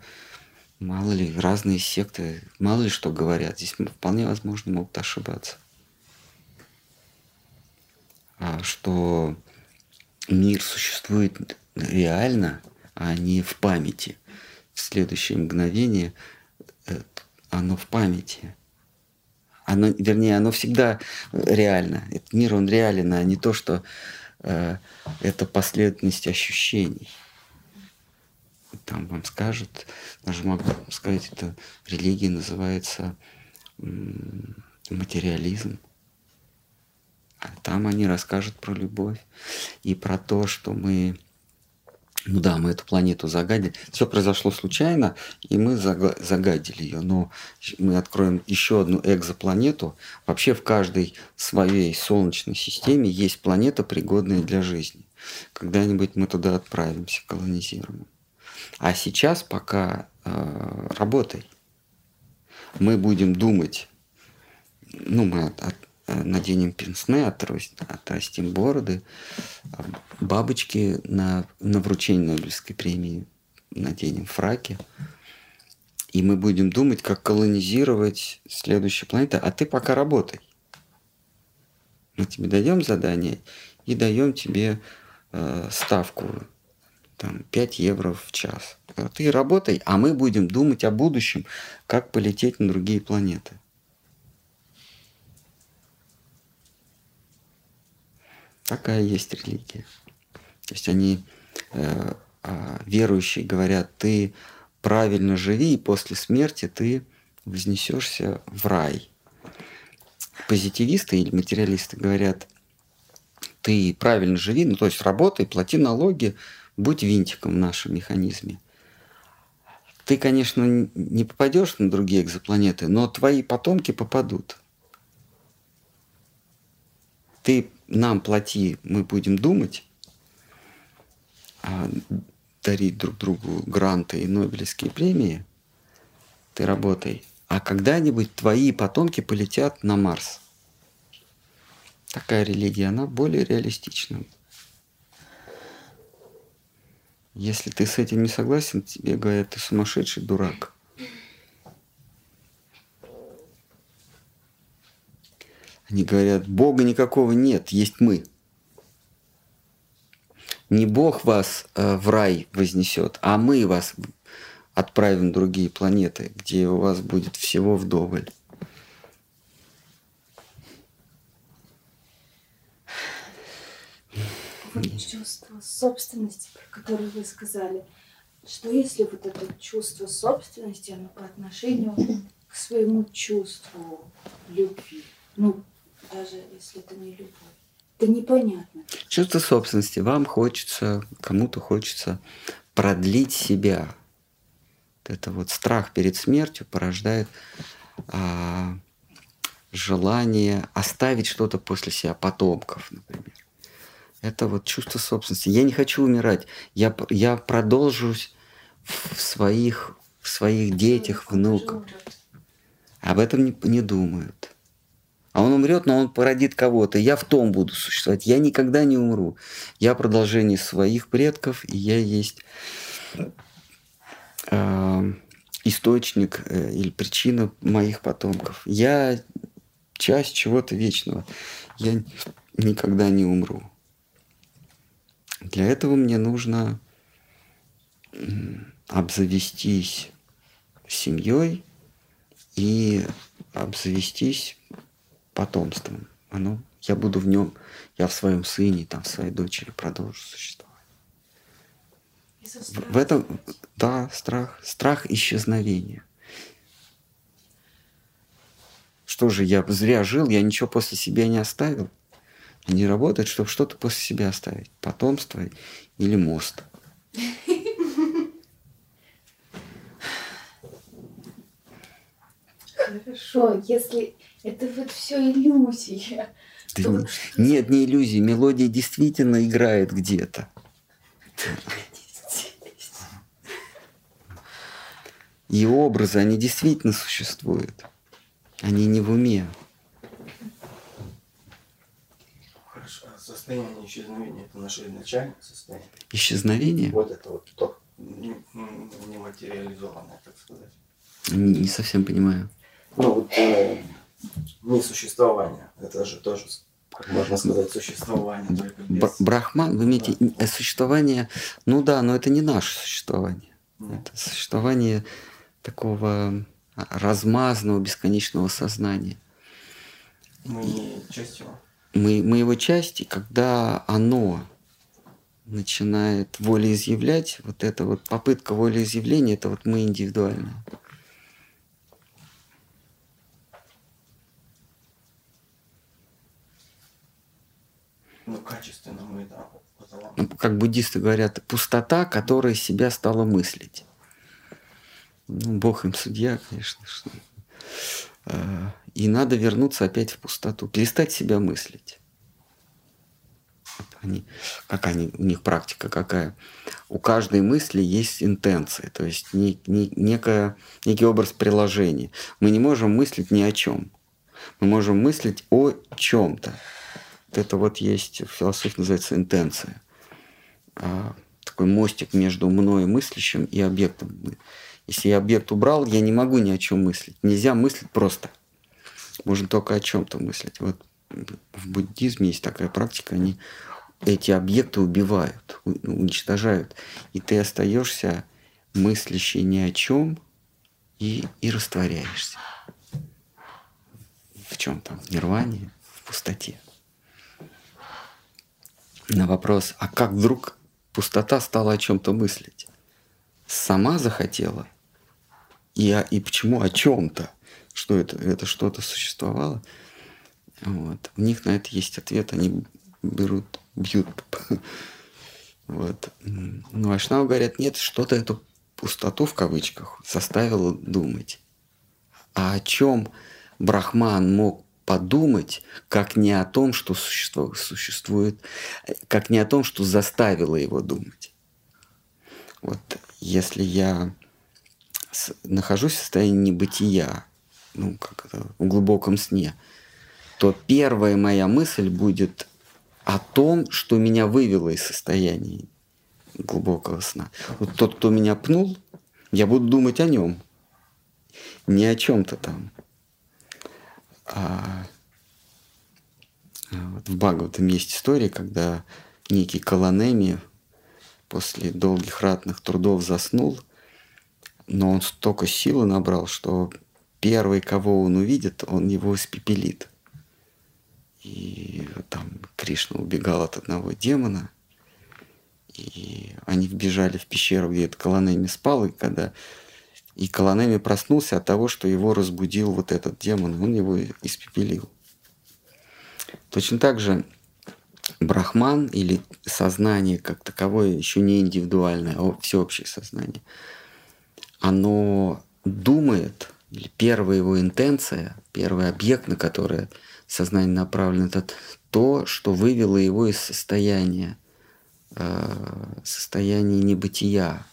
мало ли, разные секты, мало ли что говорят. Здесь вполне возможно могут ошибаться. А что мир существует реально, а не в памяти. В следующее мгновение э, оно в памяти. Оно, вернее, оно всегда реально. Этот мир, он реален, а не то, что э, это последовательность ощущений. Там вам скажут, даже могу сказать, это религия называется материализм. А там они расскажут про любовь и про то, что мы, да, мы эту планету загадили. Все произошло случайно, и мы зага- загадили ее. Но мы откроем еще одну экзопланету. Вообще в каждой своей Солнечной системе есть планета, пригодная для жизни. Когда-нибудь мы туда отправимся, колонизируем. А сейчас пока э, работай. Мы будем думать, ну, мы от- от- наденем пенсне, отрастим бороды, а бабочки на, на вручение Нобелевской премии наденем фраки. И мы будем думать, как колонизировать следующую планету, а ты пока работай. Мы тебе даем задание и даем тебе э, ставку там, 5 евро в час. Ты работай, а мы будем думать о будущем, как полететь на другие планеты. Такая есть религия. То есть они, э, э, верующие, говорят, ты правильно живи, и после смерти ты вознесешься в рай. Позитивисты или материалисты говорят, ты правильно живи, ну то есть работай, плати налоги, будь винтиком в нашем механизме. Ты, конечно, не попадешь на другие экзопланеты, но твои потомки попадут. Ты нам плати, мы будем думать, а дарить друг другу гранты и Нобелевские премии, ты работай. А когда-нибудь твои потомки полетят на Марс. Такая религия, она более реалистична. Если ты с этим не согласен, тебе говорят, ты сумасшедший дурак. Они говорят, Бога никакого нет, есть мы. Не Бог вас э, в рай вознесет, а мы вас отправим на другие планеты, где у вас будет всего вдоволь. чувство собственности, про которое вы сказали, что если вот это чувство собственности, оно по отношению к своему чувству любви, ну, даже если это не любовь, это непонятно. Чувство собственности. Вам хочется, кому-то хочется продлить себя. Это вот страх перед смертью порождает а, желание оставить что-то после себя, потомков, например. Это вот чувство собственности. Я не хочу умирать. Я, я продолжусь в своих, в своих детях, внуках. Об этом не, не думают. А он умрет, но он породит кого-то. Я в том буду существовать. Я никогда не умру. Я продолжение своих предков, и я есть э, источник э, или причина моих потомков. Я часть чего-то вечного. Я никогда не умру. Для этого мне нужно обзавестись семьей и обзавестись потомством. Оно, я буду в нем, я в своем сыне, там, в своей дочери продолжу существовать. В, в этом, да, страх, страх исчезновения. Что же, я зря жил, я ничего после себя не оставил. Они работают, чтобы что-то после себя оставить. Потомство или мост. Хорошо, если это вот все иллюзия. Ты, то... Нет, не иллюзии. Мелодия действительно играет где-то. И образы, они действительно существуют. Они не в уме. состояние исчезновения это наше изначальное состояние. Исчезновение? Вот это вот то нематериализованное, так сказать. Не, не совсем понимаю. Ну вот э, несуществование, это же тоже можно сказать, существование. Без... Брахман, вы имеете да. Э, существование, ну да, но это не наше существование. Mm. Это существование такого размазанного бесконечного сознания. Мы не часть его мы, мы его части, когда оно начинает волеизъявлять, вот эта вот попытка волеизъявления, это вот мы индивидуально. Ну, качественно мы, да. Ну, как буддисты говорят, пустота, которая себя стала мыслить. Ну, Бог им судья, конечно. Что... Э, и надо вернуться опять в пустоту, перестать себя мыслить. Они, как они, у них практика какая? У каждой мысли есть интенция, то есть не, не, некая, некий образ приложения. Мы не можем мыслить ни о чем. Мы можем мыслить о чем-то. Вот это вот есть в философии называется интенция. А, такой мостик между мной мыслящим и объектом. Если я объект убрал, я не могу ни о чем мыслить. Нельзя мыслить просто. Можно только о чем-то мыслить. Вот в буддизме есть такая практика, они эти объекты убивают, уничтожают. И ты остаешься мыслящий ни о чем и, и растворяешься. В чем там? В нирване, в пустоте. На вопрос, а как вдруг пустота стала о чем-то мыслить? Сама захотела? И, и почему о чем-то? Что это? Это что-то существовало? Вот. У них на это есть ответ, они берут, бьют. (laughs) Вот. Ну, Вайшнавы говорят, нет, что-то эту пустоту в кавычках заставило думать. А о чем Брахман мог подумать, как не о том, что существует, как не о том, что заставило его думать. Вот если я нахожусь в состоянии небытия, ну, как это, в глубоком сне, то первая моя мысль будет о том, что меня вывело из состояния глубокого сна. Вот тот, кто меня пнул, я буду думать о нем, не о чем-то там. А, а вот в Бхагаватам есть история, когда некий Каланеми после долгих ратных трудов заснул, но он столько силы набрал, что первый, кого он увидит, он его испепелит. И там Кришна убегал от одного демона, и они вбежали в пещеру, где этот Каланеми спал, и когда и Каланеми проснулся от того, что его разбудил вот этот демон, он его испепелил. Точно так же Брахман или сознание как таковое еще не индивидуальное, а всеобщее сознание, оно думает, или первая его интенция, первый объект, на который сознание направлено, это то, что вывело его из состояния, э, состояния небытия.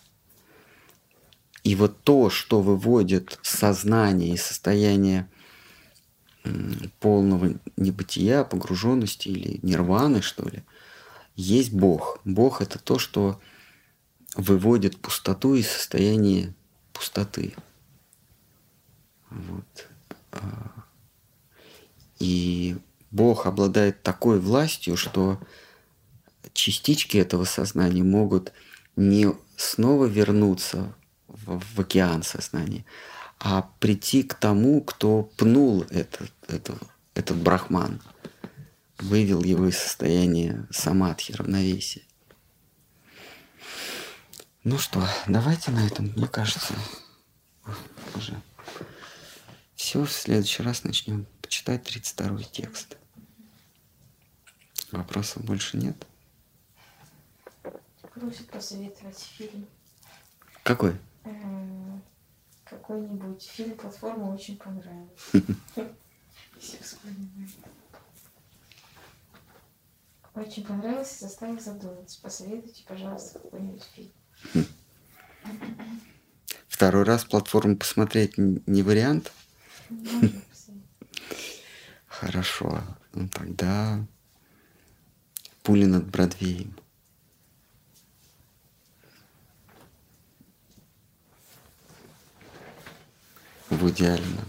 И вот то, что выводит сознание из состояния полного небытия, погруженности или нирваны, что ли, есть Бог. Бог — это то, что выводит пустоту из состояния пустоты. Вот. А, и Бог обладает такой властью, что частички этого сознания могут не снова вернуться в, в океан сознания, а прийти к тому, кто пнул этот, этот, этот брахман, вывел его из состояния самадхи, равновесия. Ну что, давайте на этом, мне кажется, уже все. В следующий раз начнем почитать 32 текст. Вопросов больше нет? Просит посоветовать фильм. Какой? Какой-нибудь фильм платформа очень понравилась. (laughs) Все вспоминают. Очень понравился, заставил задуматься. Посоветуйте, пожалуйста, какой-нибудь фильм. (laughs) Второй раз платформу посмотреть не вариант? Хорошо. Ну тогда пули над Бродвеем. В идеально.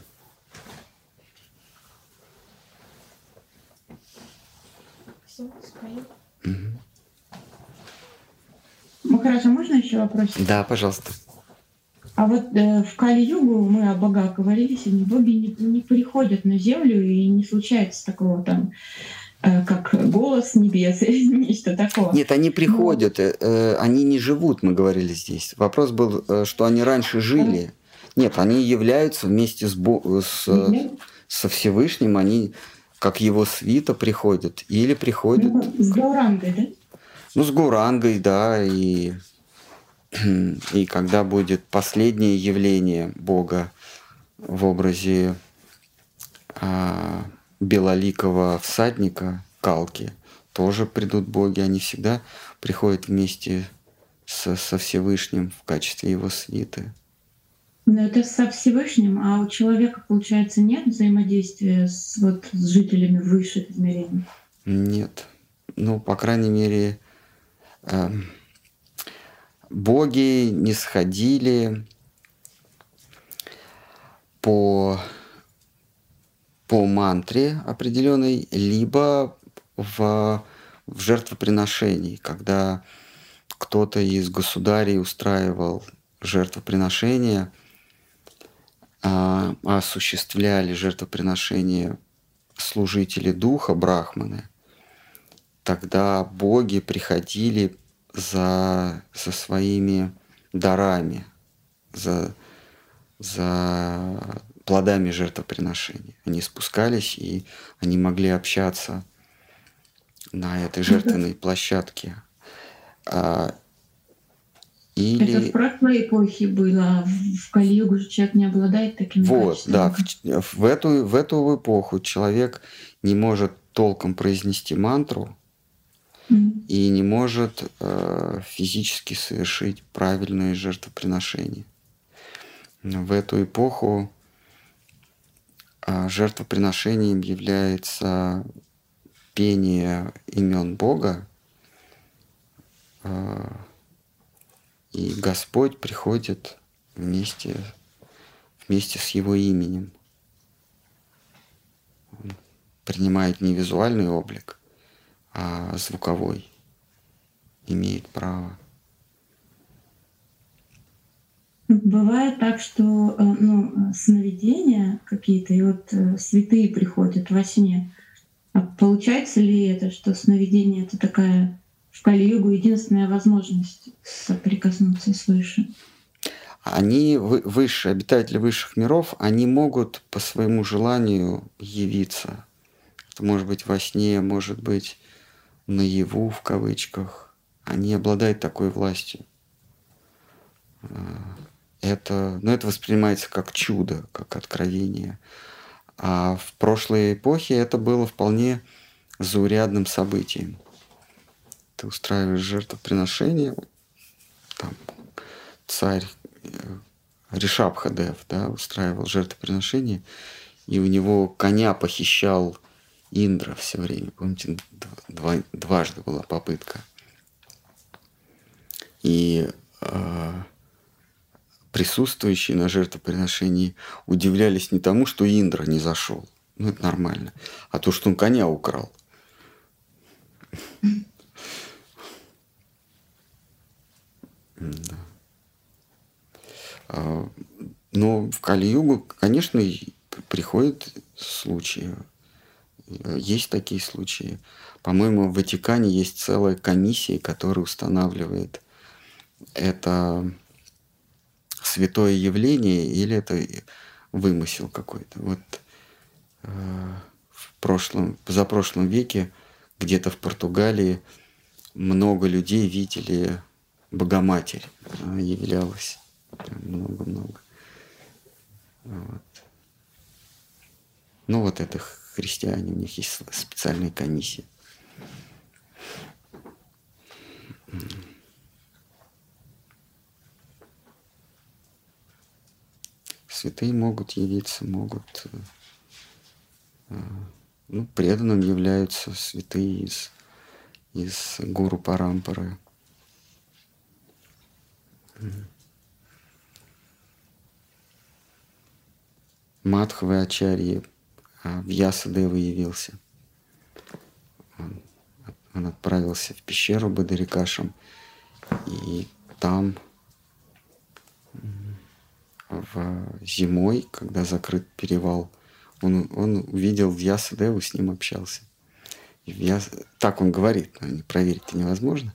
Все, спою. Махараджа, можно еще вопрос? Да, пожалуйста. А вот э, в Кали-Югу мы о богах говорили сегодня, боги не, не приходят на землю и не случается такого там э, как голос небес (laughs) или нечто такое. Нет, они приходят, э, э, они не живут, мы говорили здесь. Вопрос был, э, что они раньше жили. Нет, они являются вместе с, Бо... с... со Всевышним, они как его свита приходят или приходят... Ну, с Гаурангой, да? Ну, с Гурангой, да, и, и когда будет последнее явление Бога в образе а, белоликого всадника, Калки, тоже придут боги, они всегда приходят вместе со, со Всевышним в качестве его свиты. Но это со Всевышним, а у человека, получается, нет взаимодействия с, вот, с жителями высших измерений? Нет. Ну, по крайней мере, э, боги не сходили по, по мантре определенной, либо в, в жертвоприношении, когда кто-то из государей устраивал жертвоприношения, а, осуществляли жертвоприношения служители духа, брахманы, тогда боги приходили за, за своими дарами, за, за плодами жертвоприношения. Они спускались, и они могли общаться на этой жертвенной площадке. Или... Это в прошлой эпохе было, в Калиюгу человек не обладает таким Вот, да, в, в, эту, в эту эпоху человек не может толком произнести мантру mm. и не может э, физически совершить правильное жертвоприношение. В эту эпоху э, жертвоприношением является пение имен Бога, э, и Господь приходит вместе, вместе с Его именем. Он принимает не визуальный облик, а звуковой. Имеет право. Бывает так, что э, ну, сновидения какие-то, и вот э, святые приходят во сне. А получается ли это, что сновидение — это такая Кали-югу единственная возможность соприкоснуться с выше. Они выше, обитатели высших миров, они могут по своему желанию явиться. Это может быть во сне, может быть наяву в кавычках. Они обладают такой властью. А, это, ну, это воспринимается как чудо, как откровение. А в прошлой эпохе это было вполне заурядным событием ты устраиваешь жертвоприношение, там, царь э, Ришабхадев, да, устраивал жертвоприношение, и у него коня похищал Индра все время. Помните, два, дважды была попытка. И э, присутствующие на жертвоприношении удивлялись не тому, что Индра не зашел, ну это нормально, а то, что он коня украл. Да. А, но в Кали-Югу, конечно, приходят случаи. Есть такие случаи. По-моему, в Ватикане есть целая комиссия, которая устанавливает это святое явление или это вымысел какой-то. Вот э, в прошлом, за прошлом веке где-то в Португалии много людей видели Богоматерь являлась. Много-много. Вот. Ну вот это христиане, у них есть специальная комиссия. Святые могут явиться, могут... Э, ну, преданным являются святые из, из гуру Парампары. Мадхвы Ачарьи а, в Ясадевы явился. Он, отправился в пещеру Бадарикашем, и там в зимой, когда закрыт перевал, он, он увидел Вьясадеву, с ним общался. И. Так он говорит, но проверить-то невозможно.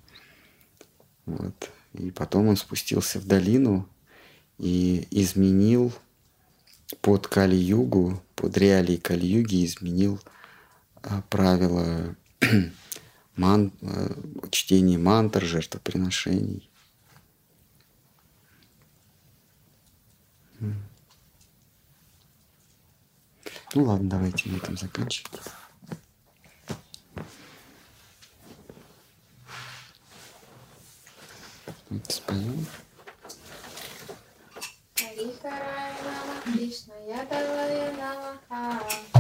Вот. И потом он спустился в долину и изменил под Кали-Югу, под реалии Кали-Юги изменил а, правила (clears throat) ман, а, чтения мантр, жертвоприношений. Ну ладно, давайте на этом заканчивать. Намаха.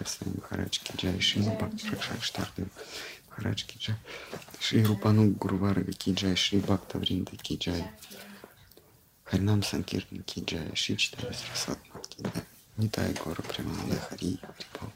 касаем Махарадж Джайши, ну, Бхакти Ракшак Штардев, Махарадж Киджай, Шри Рупану Гурвара Киджай, Шри Бхакта Вринда Киджай, Харинам Санкирни Киджай, Шри Читая Сарасватма Киджай, Нитай Гора Прималая Хари Харипал.